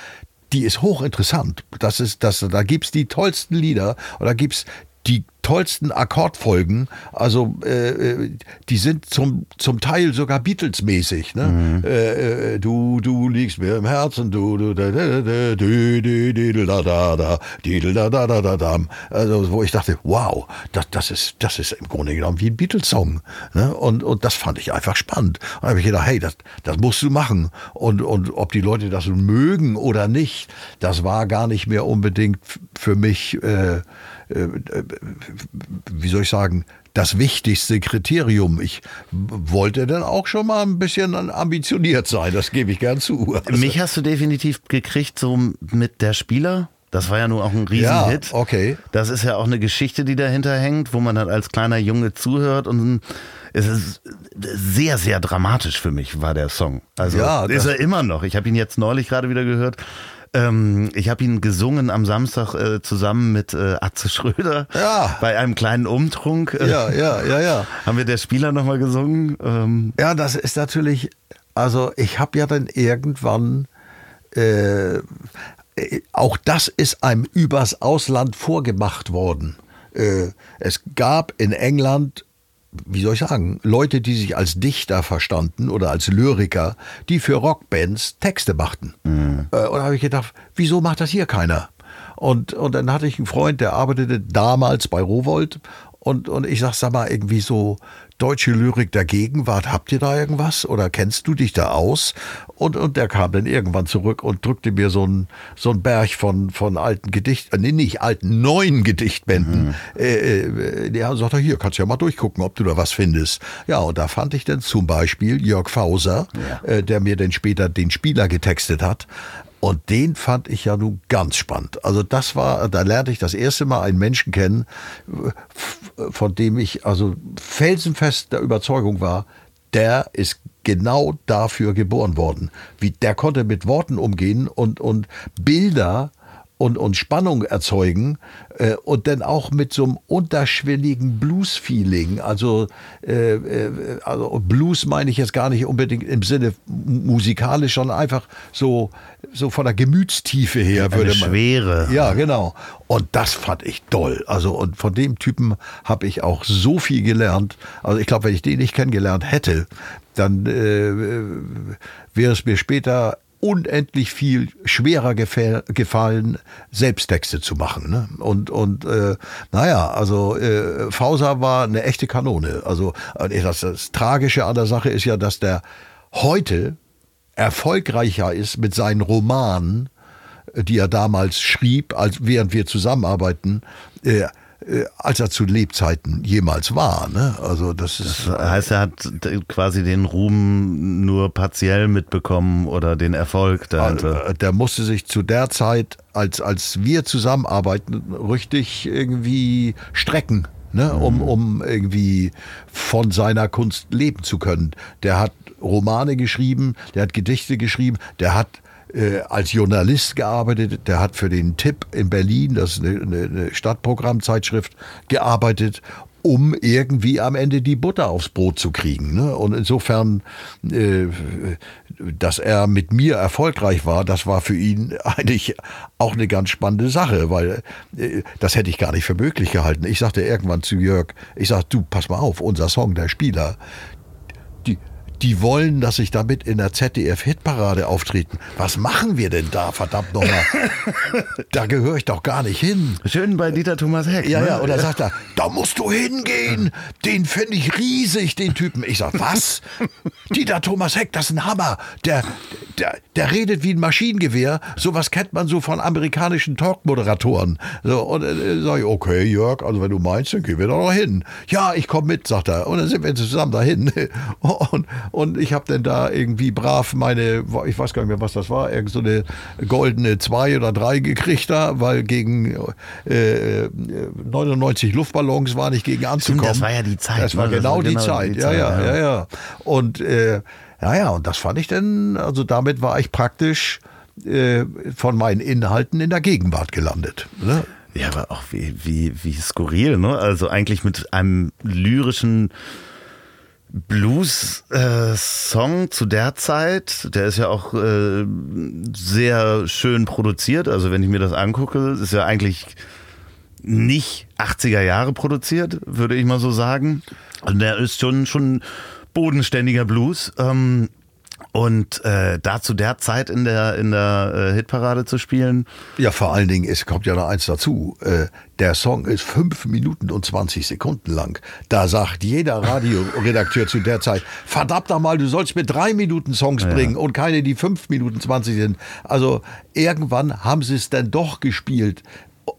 die ist hochinteressant. Das ist, das, da gibt's die tollsten Lieder und da gibt's die tollsten Akkordfolgen. Also äh, äh, die sind zum, zum Teil sogar Beatles-mäßig. Ne? Äh, äh, du, du liegst mir im Herzen, du, du, da, da, da, du, du, du, da, da, da, da, da, da, da, dam. Also wo ich dachte, wow, das, das, ist, das ist im Grunde genommen wie ein Beatles-Song. Ne? Und, und das fand ich einfach spannend. Und da habe ich gedacht, hey, das, das musst du machen. Und, und ob die Leute das mögen oder nicht, das war gar nicht mehr unbedingt für mich äh, wie soll ich sagen, das wichtigste Kriterium. Ich wollte dann auch schon mal ein bisschen ambitioniert sein, das gebe ich gern zu. Also, mich hast du definitiv gekriegt, so mit der Spieler. Das war ja nur auch ein ja, Riesenhit. okay. Das ist ja auch eine Geschichte, die dahinter hängt, wo man dann als kleiner Junge zuhört und es ist sehr, sehr dramatisch für mich, war der Song. Also Ja, ist er immer noch. Ich habe ihn jetzt neulich gerade wieder gehört. Ähm, ich habe ihn gesungen am Samstag äh, zusammen mit äh, Atze Schröder Ja. bei einem kleinen Umtrunk. Äh, Ja, ja, ja, ja. Haben wir der Spieler nochmal gesungen? Ähm, Ja, das ist natürlich, also ich habe ja dann irgendwann, äh, äh, auch das ist einem übers Ausland vorgemacht worden. Äh, es gab in England, wie soll ich sagen, Leute, die sich als Dichter verstanden oder als Lyriker, die für Rockbands Texte machten. Äh, und da habe ich gedacht, wieso macht das hier keiner? Und, und dann hatte ich einen Freund, der arbeitete damals bei Rowold und, und ich sag, sag mal, irgendwie so deutsche Lyrik der Gegenwart. Habt ihr da irgendwas oder kennst du dich da aus? Und, und der kam dann irgendwann zurück und drückte mir so ein, so ein Berg von, von alten Gedichten, nee, nicht alten, neuen Gedichtbänden. Mhm. Äh, äh, ja, sagt er, hier, kannst du ja mal durchgucken, ob du da was findest. Ja, und da fand ich dann zum Beispiel Jörg Fauser, ja. äh, der mir dann später den Spieler getextet hat. Und den fand ich ja nun ganz spannend. Also das war, da lernte ich das erste Mal einen Menschen kennen, von dem ich also felsenfest der Überzeugung war, der ist genau dafür geboren worden. Wie, der konnte mit Worten umgehen und, und Bilder und, und Spannung erzeugen äh, und dann auch mit so einem unterschwelligen Blues-Feeling. Also, äh, äh, also Blues meine ich jetzt gar nicht unbedingt im Sinne musikalisch, sondern einfach so, so von der Gemütstiefe her Eine würde man. Schwere. Ja, genau. Und das fand ich toll. Also, und von dem Typen habe ich auch so viel gelernt. Also, ich glaube, wenn ich den nicht kennengelernt hätte, dann äh, wäre es mir später unendlich viel schwerer gefallen, Selbsttexte zu machen. Ne? Und, und äh, naja, also äh, Fauser war eine echte Kanone. Also äh, das, das Tragische an der Sache ist ja, dass der heute erfolgreicher ist mit seinen Romanen, die er damals schrieb, als während wir zusammenarbeiten, äh, äh, als er zu Lebzeiten jemals war. Ne? Also das ist. Das heißt, er hat quasi den Ruhm nur partiell mitbekommen oder den Erfolg dahinter. Äh, der musste sich zu der Zeit, als, als wir zusammenarbeiten, richtig irgendwie strecken. Ne, um, mhm. um irgendwie von seiner Kunst leben zu können. Der hat Romane geschrieben, der hat Gedichte geschrieben, der hat äh, als Journalist gearbeitet, der hat für den Tipp in Berlin, das ist eine, eine Stadtprogrammzeitschrift, gearbeitet um irgendwie am Ende die Butter aufs Brot zu kriegen. Ne? Und insofern, äh, dass er mit mir erfolgreich war, das war für ihn eigentlich auch eine ganz spannende Sache, weil äh, das hätte ich gar nicht für möglich gehalten. Ich sagte irgendwann zu Jörg, ich sag, du, pass mal auf, unser Song, der Spieler, die, die wollen, dass ich damit in der ZDF-Hitparade auftreten. Was machen wir denn da, verdammt nochmal? da gehöre ich doch gar nicht hin. Schön bei Dieter Thomas Heck. Ja, ne? ja, und da sagt er, da musst du hingehen. Den finde ich riesig, den Typen. Ich sag, was? Dieter Thomas Heck, das ist ein Hammer. Der, der, der redet wie ein Maschinengewehr. Sowas kennt man so von amerikanischen Talkmoderatoren. So, und äh, sag ich, okay, Jörg, also wenn du meinst, dann gehen wir doch noch hin. Ja, ich komme mit, sagt er. Und dann sind wir zusammen dahin. Und, und ich habe dann da irgendwie brav meine, ich weiß gar nicht mehr, was das war, irgend so eine goldene 2 oder 3 gekriegt da, weil gegen äh, 99 Luftballons war nicht gegen anzukommen. das war ja die Zeit. Das war, ne? genau, das war genau, die, Zeit. Die Zeit. Ja, ja, ja, ja. Und äh, ja, ja, und das fand ich dann, also damit war ich praktisch äh, von meinen Inhalten in der Gegenwart gelandet. Ne? Ja, aber auch wie, wie, wie skurril, ne? Also eigentlich mit einem lyrischen Blues-Song äh, zu der Zeit. Der ist ja auch äh, sehr schön produziert. Also wenn ich mir das angucke, ist ja eigentlich nicht 80er Jahre produziert, würde ich mal so sagen. Und der ist schon, schon bodenständiger Blues. Ähm, und äh, da zu der Zeit in der, in der äh, Hitparade zu spielen. Ja, vor allen Dingen, es kommt ja noch eins dazu. Äh, der Song ist fünf Minuten und 20 Sekunden lang. Da sagt jeder Radioredakteur zu der Zeit, verdammt mal, du sollst mir drei Minuten Songs bringen ja. und keine, die fünf Minuten 20 sind. Also irgendwann haben sie es dann doch gespielt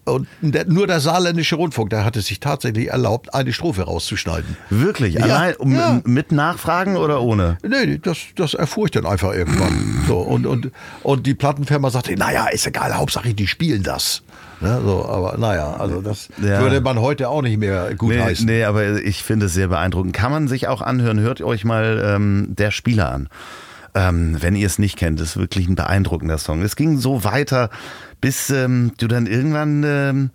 und der, nur der saarländische Rundfunk, der hatte sich tatsächlich erlaubt, eine Strophe rauszuschneiden. Wirklich? Ja, Allein um, ja. mit Nachfragen oder ohne? Nee, das, das erfuhr ich dann einfach irgendwann. So, und, und, und die Plattenfirma sagte, naja, ist egal, Hauptsache die spielen das. Ne, so, aber naja, also das ja. würde man heute auch nicht mehr gut nee, heißen. Nee, aber ich finde es sehr beeindruckend. Kann man sich auch anhören, hört euch mal ähm, der Spieler an. Ähm, wenn ihr es nicht kennt, ist wirklich ein beeindruckender Song. Es ging so weiter, bis ähm, du dann irgendwann ähm,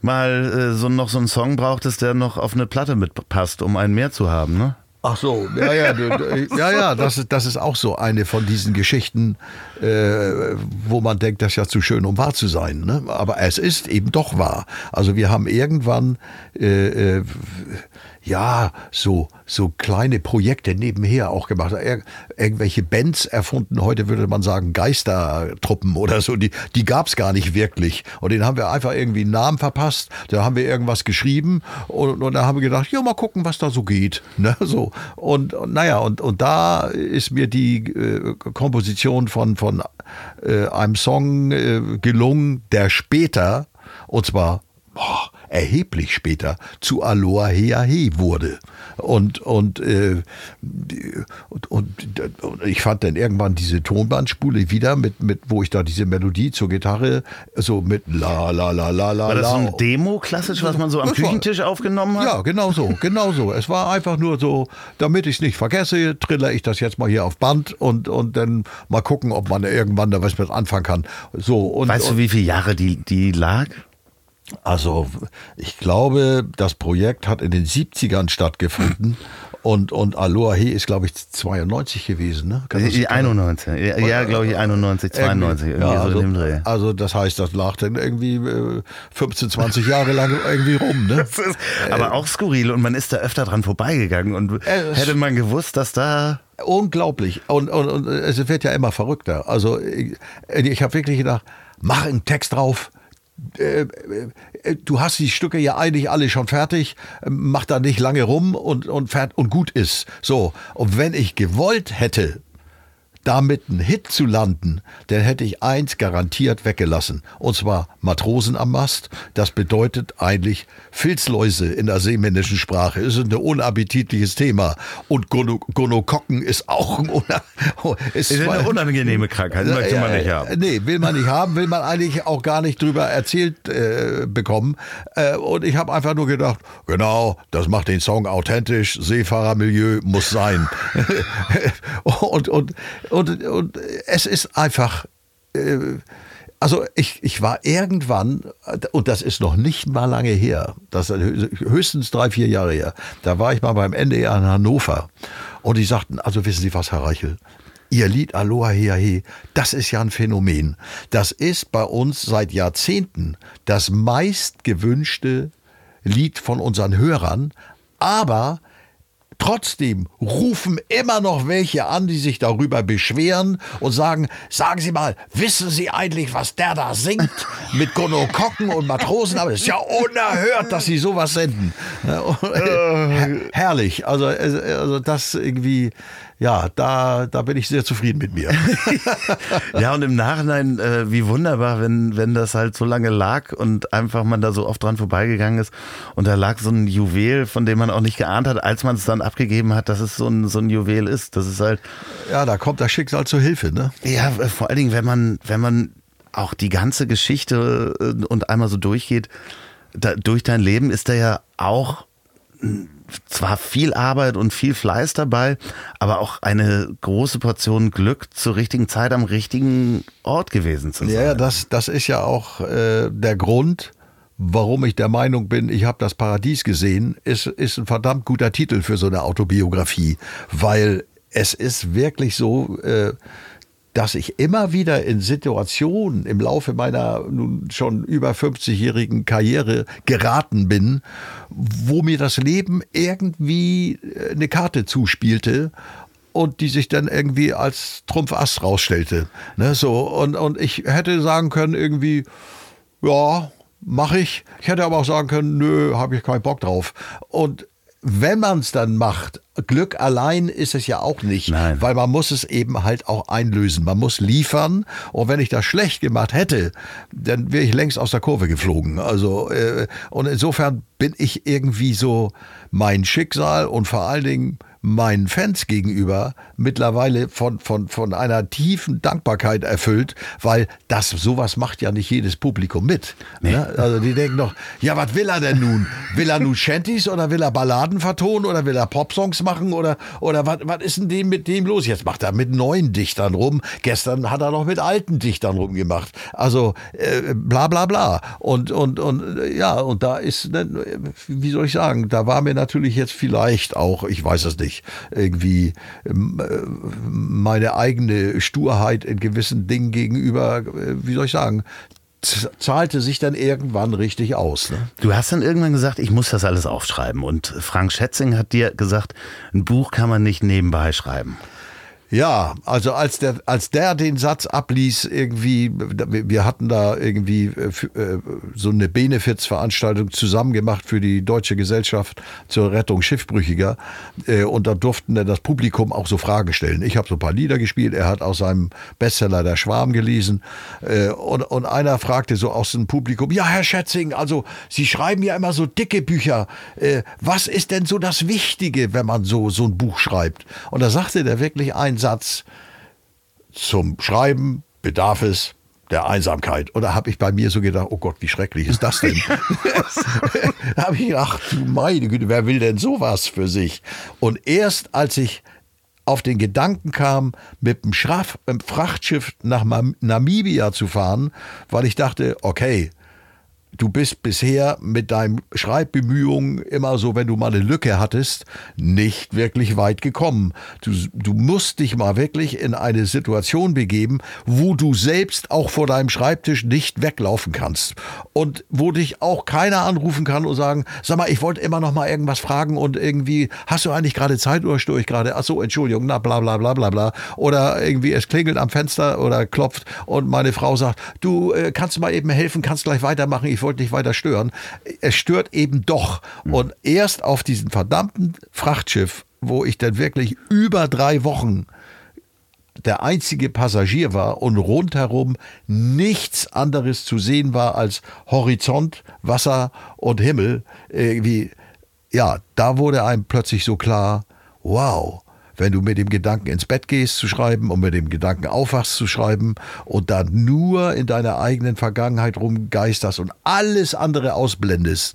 mal äh, so noch so einen Song brauchtest, der noch auf eine Platte mitpasst, um einen mehr zu haben, ne? Ach so, ja, ja, ja, ja, das ist, das ist auch so eine von diesen Geschichten, äh, wo man denkt, das ist ja zu schön, um wahr zu sein. Ne? Aber es ist eben doch wahr. Also wir haben irgendwann, äh, äh ja, so, so kleine Projekte nebenher auch gemacht. Ir irgendwelche Bands erfunden. Heute würde man sagen Geistertruppen oder so. Die, die gab's gar nicht wirklich. Und denen haben wir einfach irgendwie einen Namen verpasst. Da haben wir irgendwas geschrieben und, und da haben wir gedacht, ja, mal gucken, was da so geht. Ne? So. Und, und naja, und, und da ist mir die äh, Komposition von, von äh, einem Song äh, gelungen, der später, und zwar boah, erheblich später zu Aloha Hea He wurde. Und, und, äh, und, und, und, ich fand dann irgendwann diese Tonbandspule wieder, mit, mit, wo ich da diese Melodie zur Gitarre so mit la la la la la. War das so ein Demo klassisch, was man so am Küchentisch aufgenommen hat? Ja, genau so, genau so. Es war einfach nur so, damit ich es nicht vergesse, trille ich das jetzt mal hier auf Band und, und dann mal gucken, ob man irgendwann da was mit anfangen kann. So, und, weißt du, wie viele Jahre die, die lag? Also ich glaube, das Projekt hat in den 70ern stattgefunden und, und Aloha He ist, glaube ich, 92 gewesen. Ne? Kann das, 91, ja, ja glaube ich 91, 92, irgendwie, irgendwie ja, so also, Dreh. Also das heißt, das lag dann irgendwie 15, äh, 20 Jahre lang irgendwie rum. Ne? ist, aber auch skurril und man ist da öfter dran vorbeigegangen und äh, hätte man gewusst, dass da... Unglaublich und, und, und es wird ja immer verrückter. Also ich, ich habe wirklich gedacht, mach einen Text drauf, äh, äh, du hast die Stücke ja eigentlich alle schon fertig, mach da nicht lange rum und, und, und gut ist. So. Und wenn ich gewollt hätte, damit einen Hit zu landen, dann hätte ich eins garantiert weggelassen. Und zwar Matrosen am Mast. Das bedeutet eigentlich Filzläuse in der seemännischen Sprache. Das ist ein unappetitliches Thema. Und Gonokokken ist auch ein una ist, ist eine unangenehme Krankheit. Möchte man nicht haben. Nee, will man nicht haben, will man eigentlich auch gar nicht drüber erzählt äh, bekommen. Äh, und ich habe einfach nur gedacht, genau, das macht den Song authentisch, Seefahrermilieu muss sein. und, und und, und es ist einfach, äh, also ich, ich war irgendwann, und das ist noch nicht mal lange her, das höchstens drei, vier Jahre her, da war ich mal beim NDR in Hannover und die sagten, also wissen Sie was, Herr Reichel, Ihr Lied Aloha Hea He, das ist ja ein Phänomen. Das ist bei uns seit Jahrzehnten das meist gewünschte Lied von unseren Hörern, aber Trotzdem rufen immer noch welche an, die sich darüber beschweren und sagen, sagen Sie mal, wissen Sie eigentlich, was der da singt mit Gonokokken und Matrosen? Aber es ist ja unerhört, dass Sie sowas senden. Her herrlich. Also, also das irgendwie, ja, da, da bin ich sehr zufrieden mit mir. ja, und im Nachhinein, äh, wie wunderbar, wenn, wenn das halt so lange lag und einfach man da so oft dran vorbeigegangen ist und da lag so ein Juwel, von dem man auch nicht geahnt hat, als man es dann abgegeben hat, dass es so ein, so ein Juwel ist. Das ist halt. Ja, da kommt das Schicksal zur Hilfe, ne? Ja, vor allen Dingen, wenn man, wenn man auch die ganze Geschichte äh, und einmal so durchgeht, da, durch dein Leben ist da ja auch zwar viel Arbeit und viel Fleiß dabei, aber auch eine große Portion Glück zur richtigen Zeit am richtigen Ort gewesen zu sein. Ja, das, das ist ja auch äh, der Grund, warum ich der Meinung bin, ich habe das Paradies gesehen, ist, ist ein verdammt guter Titel für so eine Autobiografie, weil es ist wirklich so, äh, dass ich immer wieder in Situationen im Laufe meiner nun schon über 50-jährigen Karriere geraten bin, wo mir das Leben irgendwie äh, eine Karte zuspielte und die sich dann irgendwie als Trumpfass rausstellte. Ne, so, und, und ich hätte sagen können, irgendwie, ja, mache ich. Ich hätte aber auch sagen können, nö, habe ich keinen Bock drauf. Und wenn man es dann macht, Glück allein ist es ja auch nicht, Nein. weil man muss es eben halt auch einlösen. Man muss liefern. Und wenn ich das schlecht gemacht hätte, dann wäre ich längst aus der Kurve geflogen. Also äh, und insofern bin ich irgendwie so mein Schicksal und vor allen Dingen meinen Fans gegenüber mittlerweile von, von, von einer tiefen Dankbarkeit erfüllt, weil das sowas macht ja nicht jedes Publikum mit. Nee. Ne? Also die denken doch, ja, was will er denn nun? Will er nun Shanties oder will er Balladen vertonen oder will er Popsongs machen oder, oder was, was ist denn dem mit dem los? Jetzt macht er mit neuen Dichtern rum. Gestern hat er noch mit alten Dichtern rumgemacht. Also äh, bla bla bla. Und, und, und ja, und da ist, ne, wie soll ich sagen, da war mir natürlich jetzt vielleicht auch, ich weiß es nicht, ich irgendwie ähm, äh, meine eigene Sturheit in gewissen Dingen gegenüber, äh, wie soll ich sagen, zahlte sich dann irgendwann richtig aus. Ne? Du hast dann irgendwann gesagt, ich muss das alles aufschreiben. Und Frank Schätzing hat dir gesagt, ein Buch kann man nicht nebenbei schreiben. Ja, also als der, als der den Satz abließ, irgendwie, wir hatten da irgendwie äh, äh, so eine Benefizveranstaltung zusammen gemacht für die Deutsche Gesellschaft zur Rettung Schiffbrüchiger. Äh, und da durften dann das Publikum auch so Fragen stellen. Ich habe so ein paar Lieder gespielt, er hat aus seinem Bestseller Der Schwarm gelesen. Und, und einer fragte so aus dem Publikum, ja, Herr Schätzing, also Sie schreiben ja immer so dicke Bücher. Was ist denn so das Wichtige, wenn man so, so ein Buch schreibt? Und da sagte der wirklich ein Satz, zum Schreiben bedarf es der Einsamkeit. Und da habe ich bei mir so gedacht, oh Gott, wie schrecklich ist das denn? da habe ich gedacht, du meine Güte, wer will denn sowas für sich? Und erst als ich auf den Gedanken kam, mit dem Frachtschiff nach Namibia zu fahren, weil ich dachte, okay, du bist bisher mit deinen Schreibbemühungen immer so, wenn du mal eine Lücke hattest, nicht wirklich weit gekommen. Du, du musst dich mal wirklich in eine Situation begeben, wo du selbst auch vor deinem Schreibtisch nicht weglaufen kannst und wo dich auch keiner anrufen kann und sagen, sag mal, ich wollte immer noch mal irgendwas fragen und irgendwie, hast du eigentlich gerade Zeit oder störe ich gerade? Ach so, Entschuldigung, na bla bla bla bla bla. Oder irgendwie es klingelt am Fenster oder klopft und meine Frau sagt, du äh, kannst mal eben helfen, kannst gleich weitermachen, ich wollte nicht weiter stören. Es stört eben doch. Mhm. Und erst auf diesem verdammten Frachtschiff, wo ich dann wirklich über drei Wochen der einzige Passagier war und rundherum nichts anderes zu sehen war als Horizont, Wasser und Himmel, irgendwie, ja, da wurde einem plötzlich so klar, wow, wenn du mit dem Gedanken ins Bett gehst zu schreiben und mit dem Gedanken aufwachst zu schreiben und dann nur in deiner eigenen Vergangenheit rumgeisterst und alles andere ausblendest,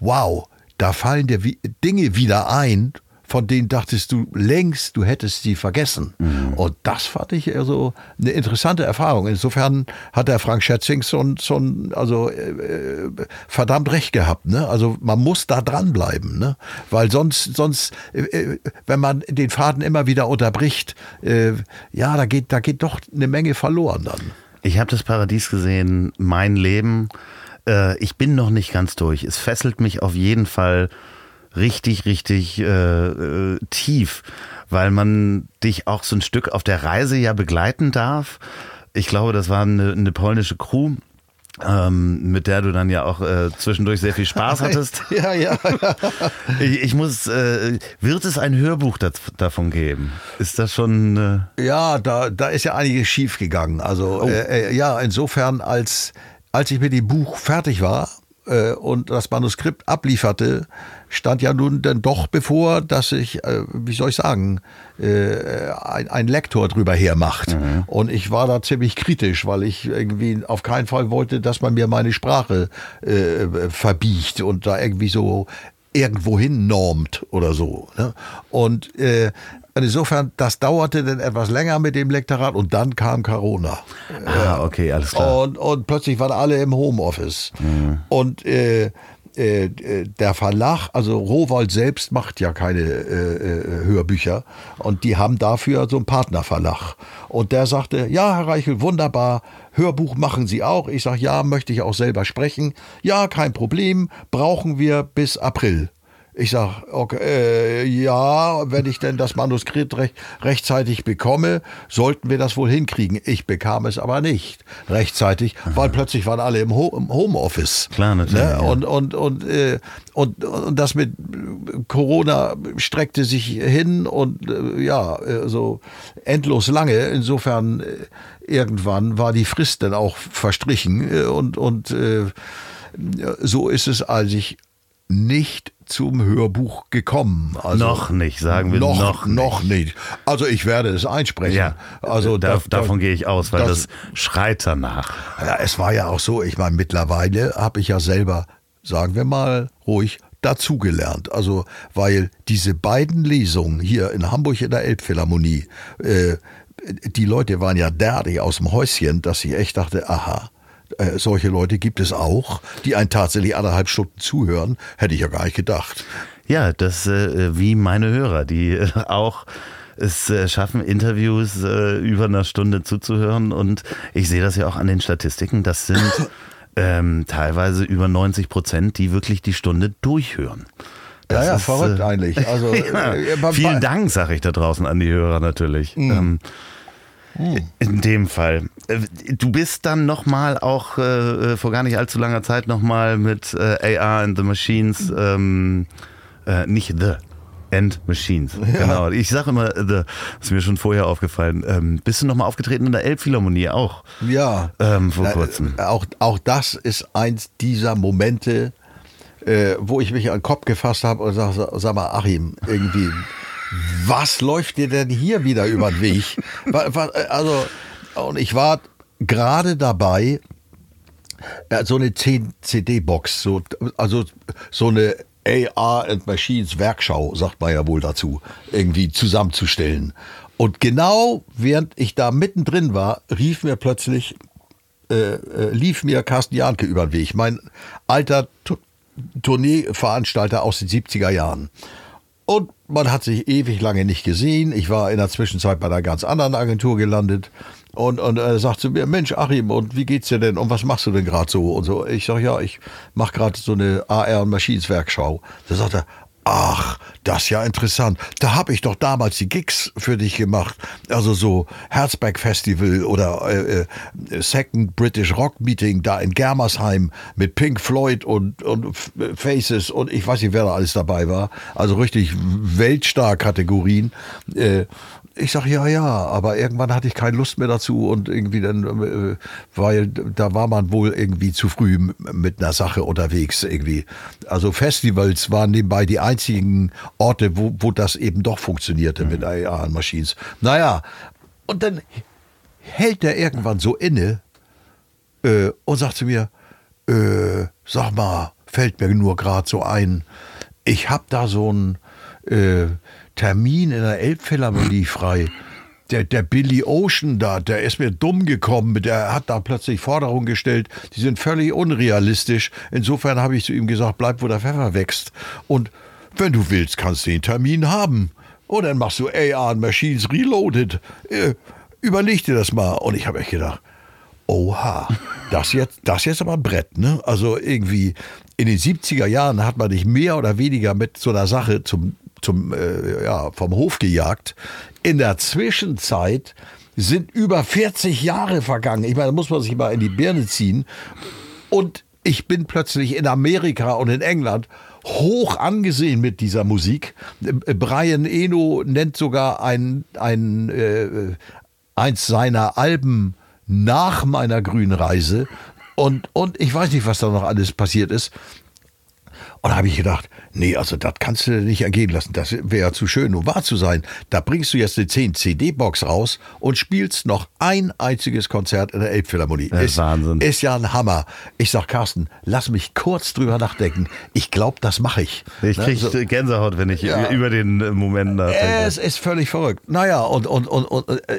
wow, da fallen dir Dinge wieder ein, von denen dachtest du längst, du hättest sie vergessen. Mhm. Und das fand ich also eine interessante Erfahrung. Insofern hat der Frank Schätzing so, so also äh, verdammt recht gehabt. Ne? Also man muss da dranbleiben, ne? weil sonst, sonst, äh, äh, wenn man den Faden immer wieder unterbricht, äh, ja, da geht, da geht doch eine Menge verloren dann. Ich habe das Paradies gesehen, mein Leben. Äh, ich bin noch nicht ganz durch. Es fesselt mich auf jeden Fall richtig, richtig äh, äh, tief, weil man dich auch so ein Stück auf der Reise ja begleiten darf. Ich glaube, das war eine, eine polnische Crew, ähm, mit der du dann ja auch äh, zwischendurch sehr viel Spaß hattest. ja, ja. ja. Ich, ich, muss, äh, wird es ein Hörbuch das, davon geben? Ist das schon? Äh ja, da, da ist ja einiges schief gegangen. Also oh. Äh, äh, ja, insofern als als ich mit dem Buch fertig war äh, und das Manuskript ablieferte, stand ja nun dann doch bevor, dass ich, äh, wie soll ich sagen, äh, ein, ein Lektor drüber hermacht. Mhm. Und ich war da ziemlich kritisch, weil ich irgendwie auf keinen Fall wollte, dass man mir meine Sprache äh, verbiegt und da irgendwie so irgendwohin normt oder so. Ne? Und äh, insofern, das dauerte dann etwas länger mit dem Lektorat und dann kam Corona. Ah, okay, alles klar. Und, und plötzlich waren alle im Homeoffice. Mhm. Und äh, äh, der Verlag, also Rowold selbst macht ja keine äh, äh, Hörbücher und die haben dafür so einen Partnerverlag. Und der sagte, ja, Herr Reichel, wunderbar, Hörbuch machen Sie auch. Ich sage, ja, möchte ich auch selber sprechen. Ja, kein Problem, brauchen wir bis April. Ich sage, okay, äh, ja, wenn ich denn das Manuskript recht, rechtzeitig bekomme, sollten wir das wohl hinkriegen. Ich bekam es aber nicht rechtzeitig, weil plötzlich waren alle im, Ho im Homeoffice. Klar, natürlich. Ne? Ja. Und, und, und, äh, und, und das mit Corona streckte sich hin und äh, ja, äh, so endlos lange. Insofern äh, irgendwann war die Frist dann auch verstrichen äh, und, und so ist es, als ich nicht zum Hörbuch gekommen. Also noch nicht, sagen wir noch, noch nicht. Noch nicht. Also ich werde es einsprechen. Ja, also da, da, davon gehe ich aus, weil das, das schreit danach. Ja, es war ja auch so, ich meine, mittlerweile habe ich ja selber, sagen wir mal, ruhig dazugelernt. Also, weil diese beiden Lesungen hier in Hamburg in der Elbphilharmonie, äh, die Leute waren ja derartig aus dem Häuschen, dass ich echt dachte, aha, äh, solche Leute gibt es auch, die einen tatsächlich anderthalb Stunden zuhören. Hätte ich ja gar nicht gedacht. Ja, das äh, wie meine Hörer, die äh, auch es äh, schaffen, Interviews äh, über eine Stunde zuzuhören. Und ich sehe das ja auch an den Statistiken. Das sind ähm, teilweise über 90 Prozent, die wirklich die Stunde durchhören. Ja, Das ja, ist, verrückt äh, eigentlich. Also, ja, äh, bei- vielen bei- Dank, sage ich da draußen an die Hörer natürlich. Ähm, In dem Fall. Äh, Du bist dann nochmal auch äh, vor gar nicht allzu langer Zeit nochmal mit äh, AR and the Machines, ähm, äh, nicht The, and Machines. Genau. Ich sage immer The, ist mir schon vorher aufgefallen. Ähm, bist du nochmal aufgetreten in der Elbphilharmonie auch? Ja. Ähm, vor Na, kurzem. äh, Auch, auch das ist eins dieser Momente, äh, wo ich mich an den Kopf gefasst habe und sage, sag mal, Achim, irgendwie, was läuft dir denn hier wieder über den Weg? Äh, Also, und ich war gerade dabei, ja, so eine 10 CD-Box, so, also so eine AR and Machines Werkschau, sagt man ja wohl dazu, irgendwie zusammenzustellen. Und genau während ich da mittendrin war, rief mir plötzlich, äh, äh, lief mir Carsten Jahnke über den Weg, mein alter Tourneeveranstalter aus den 70er Jahren. Und man hat sich ewig lange nicht gesehen. Ich war in der Zwischenzeit bei einer ganz anderen Agentur gelandet. Und, und er sagt zu mir, Mensch, Achim, und wie geht's dir denn? Und was machst du denn gerade so? Und so. Ich sage, ja, ich mache gerade so eine AR- und Machines-Werkschau. Da sagt er, ach, das ist ja interessant. Da habe ich doch damals die Gigs für dich gemacht. Also so Herzberg Festival oder äh, äh, Second British Rock Meeting da in Germersheim mit Pink Floyd und, und Faces und ich weiß nicht, wer da alles dabei war. Also richtig Weltstar-Kategorien. Äh, ich sag ja, ja, aber irgendwann hatte ich keine Lust mehr dazu und irgendwie dann, äh, weil da war man wohl irgendwie zu früh mit einer Sache unterwegs irgendwie. Also Festivals waren nebenbei die einzigen Orte, wo, wo das eben doch funktionierte mit AR-Machines. Naja, und dann hält der irgendwann so inne äh, und sagt zu mir, äh, sag mal, fällt mir nur gerade so ein, ich habe da so einen äh, Termin in der Elbphilharmonie frei. Der, der Billy Ocean da, der ist mir dumm gekommen, der hat da plötzlich Forderungen gestellt, die sind völlig unrealistisch. Insofern habe ich zu ihm gesagt, bleib, wo der Pfeffer wächst. Und wenn du willst, kannst du den Termin haben. Und dann machst du AR Machines Reloaded. Äh, überleg dir das mal. Und ich habe echt gedacht, Oha, das jetzt, das jetzt aber ein Brett, ne? Also irgendwie in den 70er Jahren hat man dich mehr oder weniger mit so einer Sache zum, zum, äh, ja, vom Hof gejagt. In der Zwischenzeit sind über 40 Jahre vergangen. Ich meine, da muss man sich mal in die Birne ziehen. Und ich bin plötzlich in Amerika und in England hoch angesehen mit dieser Musik. Äh, Brian Eno nennt sogar ein, ein, äh, eins seiner Alben nach meiner Grünreise. Und, und ich weiß nicht, was da noch alles passiert ist. Und da habe ich gedacht, nee, also das kannst du dir nicht ergehen lassen. Das wäre ja zu schön, um wahr zu sein. Da bringst du jetzt eine 10-CD-Box raus und spielst noch ein einziges Konzert in der Elbphilharmonie. Das ist Wahnsinn. Ist ja ein Hammer. Ich sag, Carsten, lass mich kurz drüber nachdenken. Ich glaube, das mache ich. Ich Ne, kriege so. Gänsehaut, wenn ich Ja. über den äh, Moment nachdenke. Es ist völlig verrückt. Naja, und, und, und, und, äh,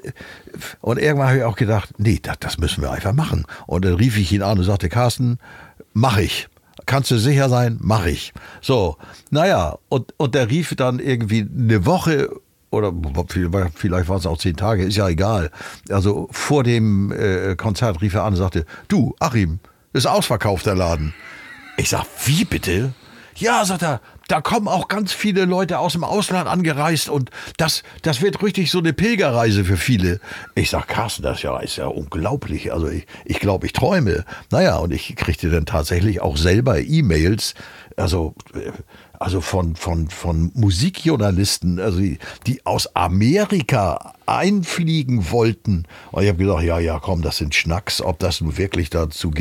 und irgendwann habe ich auch gedacht, nee, das, das müssen wir einfach machen. Und dann rief ich ihn an und sagte, Carsten, mach ich. Kannst du sicher sein, mach ich. So, naja, und, und der rief dann irgendwie eine Woche oder vielleicht vielleicht waren es auch zehn Tage, ist ja egal. Also vor dem äh, Konzert rief er an und sagte, du, Achim, ist ausverkauft der Laden. Ich sag, wie bitte? Ja, sagt er, da kommen auch ganz viele Leute aus dem Ausland angereist und das, das wird richtig so eine Pilgerreise für viele. Ich sag, Carsten, das ist ja, ist ja unglaublich. Also ich, ich glaube, ich träume. Naja, und ich kriegte dann tatsächlich auch selber E-Mails, also, äh, also von, von, von Musikjournalisten, also die, die aus Amerika einfliegen wollten. Und ich habe gedacht, ja, ja, komm, das sind Schnacks. Ob das nun wirklich dazu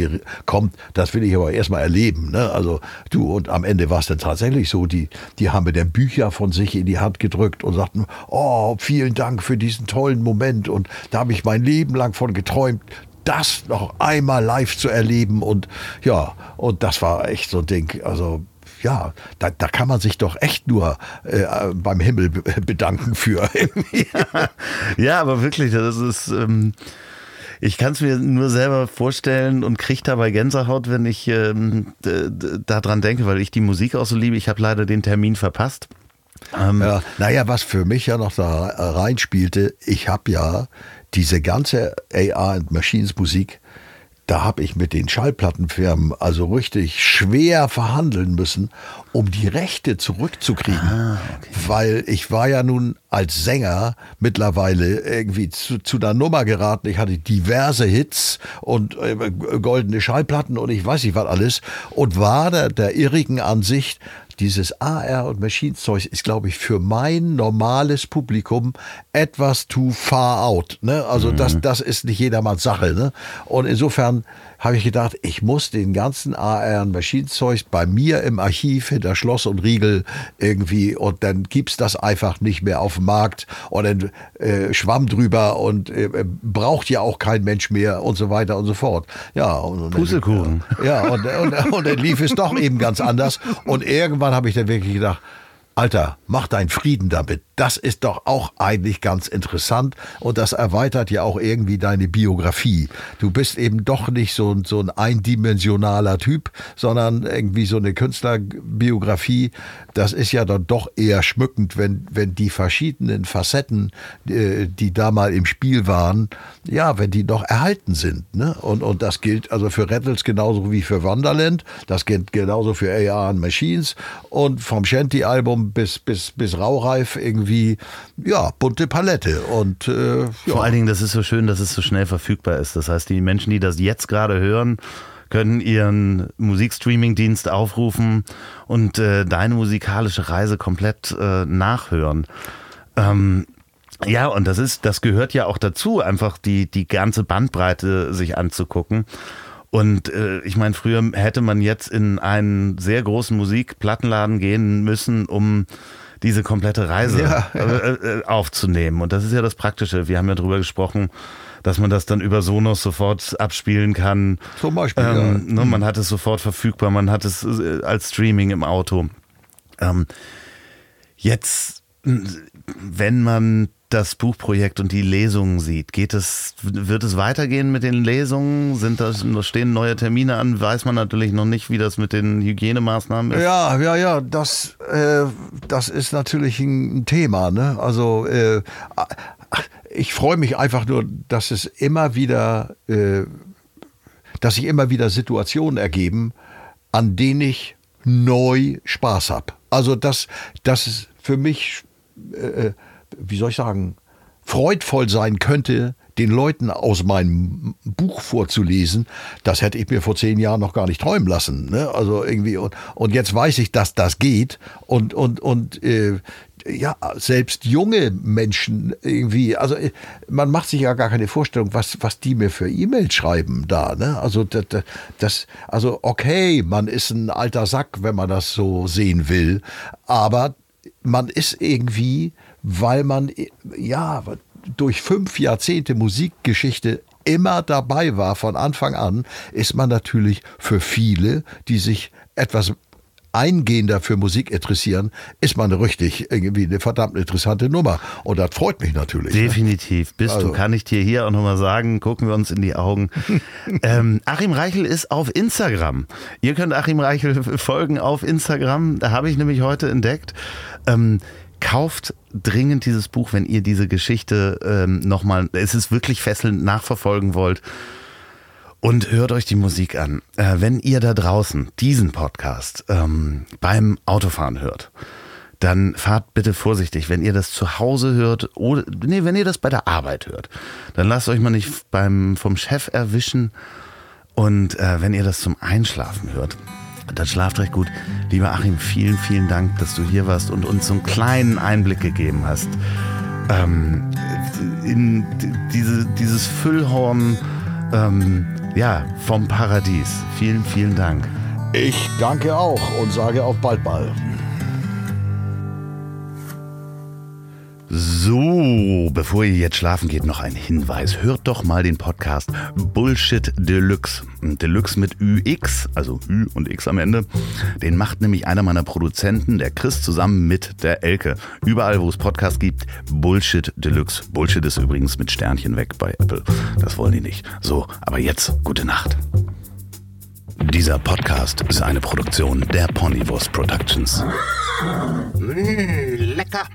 kommt, das will ich aber erstmal erleben. Ne? Also du, und am Ende war es dann tatsächlich so, die, die haben mir dann Bücher von sich in die Hand gedrückt und sagten, oh, vielen Dank für diesen tollen Moment. Und da habe ich mein Leben lang von geträumt, das noch einmal live zu erleben. Und ja, und das war echt so ein Ding. Also ja, da, da kann man sich doch echt nur äh, beim Himmel be- bedanken für. Ja, aber wirklich, das ist. Ähm, ich kann es mir nur selber vorstellen und kriege dabei Gänsehaut, wenn ich ähm, daran denke, weil ich die Musik auch so liebe. Ich habe leider den Termin verpasst. Ähm, ja, naja, was für mich ja noch da reinspielte, ich habe ja diese ganze AR und Machines Musik da habe ich mit den Schallplattenfirmen also richtig schwer verhandeln müssen, um die Rechte zurückzukriegen. Ah, okay. Weil ich war ja nun als Sänger mittlerweile irgendwie zu, zu einer Nummer geraten. Ich hatte diverse Hits und äh, goldene Schallplatten und ich weiß nicht was alles und war der, der irrigen Ansicht, dieses AR und Maschinenzeug ist, glaube ich, für mein normales Publikum etwas too far out. Ne? Also mhm. das, das ist nicht jedermanns Sache. Ne? Und insofern habe ich gedacht, ich muss den ganzen AR und Maschinenzeug bei mir im Archiv hinter Schloss und Riegel irgendwie und dann gibt's das einfach nicht mehr auf dem Markt und dann äh, schwamm drüber und äh, braucht ja auch kein Mensch mehr und so weiter und so fort. Ja, und, Pustekuchen. Ja, und, und, und dann lief es doch eben ganz anders und irgendwann habe ich dann wirklich gedacht, Alter, mach deinen Frieden damit. Das ist doch auch eigentlich ganz interessant und das erweitert ja auch irgendwie deine Biografie. Du bist eben doch nicht so, so ein eindimensionaler Typ, sondern irgendwie so eine Künstlerbiografie. Das ist ja dann doch eher schmückend, wenn, wenn die verschiedenen Facetten, äh, die da mal im Spiel waren, ja, wenn die noch erhalten sind. Ne? Und, und das gilt also für Rattles genauso wie für Wonderland. Das gilt genauso für AR Machines und vom Shanty-Album bis, bis, bis Raureif irgendwie ja, bunte Palette. Und äh, ja. vor allen Dingen, das ist so schön, dass es so schnell verfügbar ist. Das heißt, die Menschen, die das jetzt gerade hören, können ihren Musikstreaming-Dienst aufrufen und äh, deine musikalische Reise komplett äh, nachhören. Ähm, ja, und das ist, das gehört ja auch dazu, einfach die, die ganze Bandbreite sich anzugucken. Und äh, ich meine, früher hätte man jetzt in einen sehr großen Musikplattenladen gehen müssen, um diese komplette Reise ja, ja. Äh, äh, aufzunehmen. Und das ist ja das Praktische. Wir haben ja drüber gesprochen, dass man das dann über Sonos sofort abspielen kann. Zum Beispiel. Ähm, ja. ne, man hat es sofort verfügbar, man hat es äh, als Streaming im Auto. Ähm, jetzt, wenn man das Buchprojekt und die Lesungen sieht, geht es, wird es weitergehen mit den Lesungen? Sind das, stehen neue Termine an? Weiß man natürlich noch nicht, wie das mit den Hygienemaßnahmen ist. Ja, ja, ja, das, äh, das ist natürlich ein Thema. Ne? Also äh, ich freue mich einfach nur, dass es immer wieder, äh, dass sich immer wieder Situationen ergeben, an denen ich neu Spaß habe. Also das, das ist für mich äh, wie soll ich sagen, freudvoll sein könnte, den Leuten aus meinem Buch vorzulesen, das hätte ich mir vor zehn Jahren noch gar nicht träumen lassen. Ne? Also irgendwie und, und jetzt weiß ich, dass das geht und und und äh, ja selbst junge Menschen irgendwie, also äh, man macht sich ja gar keine Vorstellung, was was die mir für E-Mails schreiben da. Ne? Also das, das also okay, man ist ein alter Sack, wenn man das so sehen will, aber man ist irgendwie weil man ja durch fünf Jahrzehnte Musikgeschichte immer dabei war von Anfang an, ist man natürlich für viele, die sich etwas eingehender für Musik interessieren, ist man richtig irgendwie eine verdammt interessante Nummer. Und das freut mich natürlich. Ne? Definitiv. Bist also. du, kann ich dir hier auch nochmal sagen, gucken wir uns in die Augen. ähm, Achim Reichel ist auf Instagram. Ihr könnt Achim Reichel folgen auf Instagram. Da habe ich nämlich heute entdeckt. Ähm, kauft dringend dieses Buch, wenn ihr diese Geschichte ähm, nochmal, es ist wirklich fesselnd nachverfolgen wollt. Und hört euch die Musik an. Äh, wenn ihr da draußen diesen Podcast ähm, beim Autofahren hört, dann fahrt bitte vorsichtig. Wenn ihr das zu Hause hört oder nee, wenn ihr das bei der Arbeit hört, dann lasst euch mal nicht beim vom Chef erwischen. Und äh, wenn ihr das zum Einschlafen hört, dann schlaft recht gut. Lieber Achim, vielen, vielen Dank, dass du hier warst und uns so einen kleinen Einblick gegeben hast ähm, in diese, dieses Füllhorn ähm, ja, vom Paradies. Vielen, vielen Dank. Ich danke auch und sage auf bald mal. So, bevor ihr jetzt schlafen geht, noch ein Hinweis. Hört doch mal den Podcast Bullshit Deluxe. Deluxe mit UX, also Ü und X am Ende. Den macht nämlich einer meiner Produzenten, der Chris, zusammen mit der Elke. Überall, wo es Podcasts gibt, Bullshit Deluxe. Bullshit ist übrigens mit Sternchen weg bei Apple. Das wollen die nicht. So, aber jetzt, gute Nacht. Dieser Podcast ist eine Produktion der Ponywurst Productions. Mmh, lecker.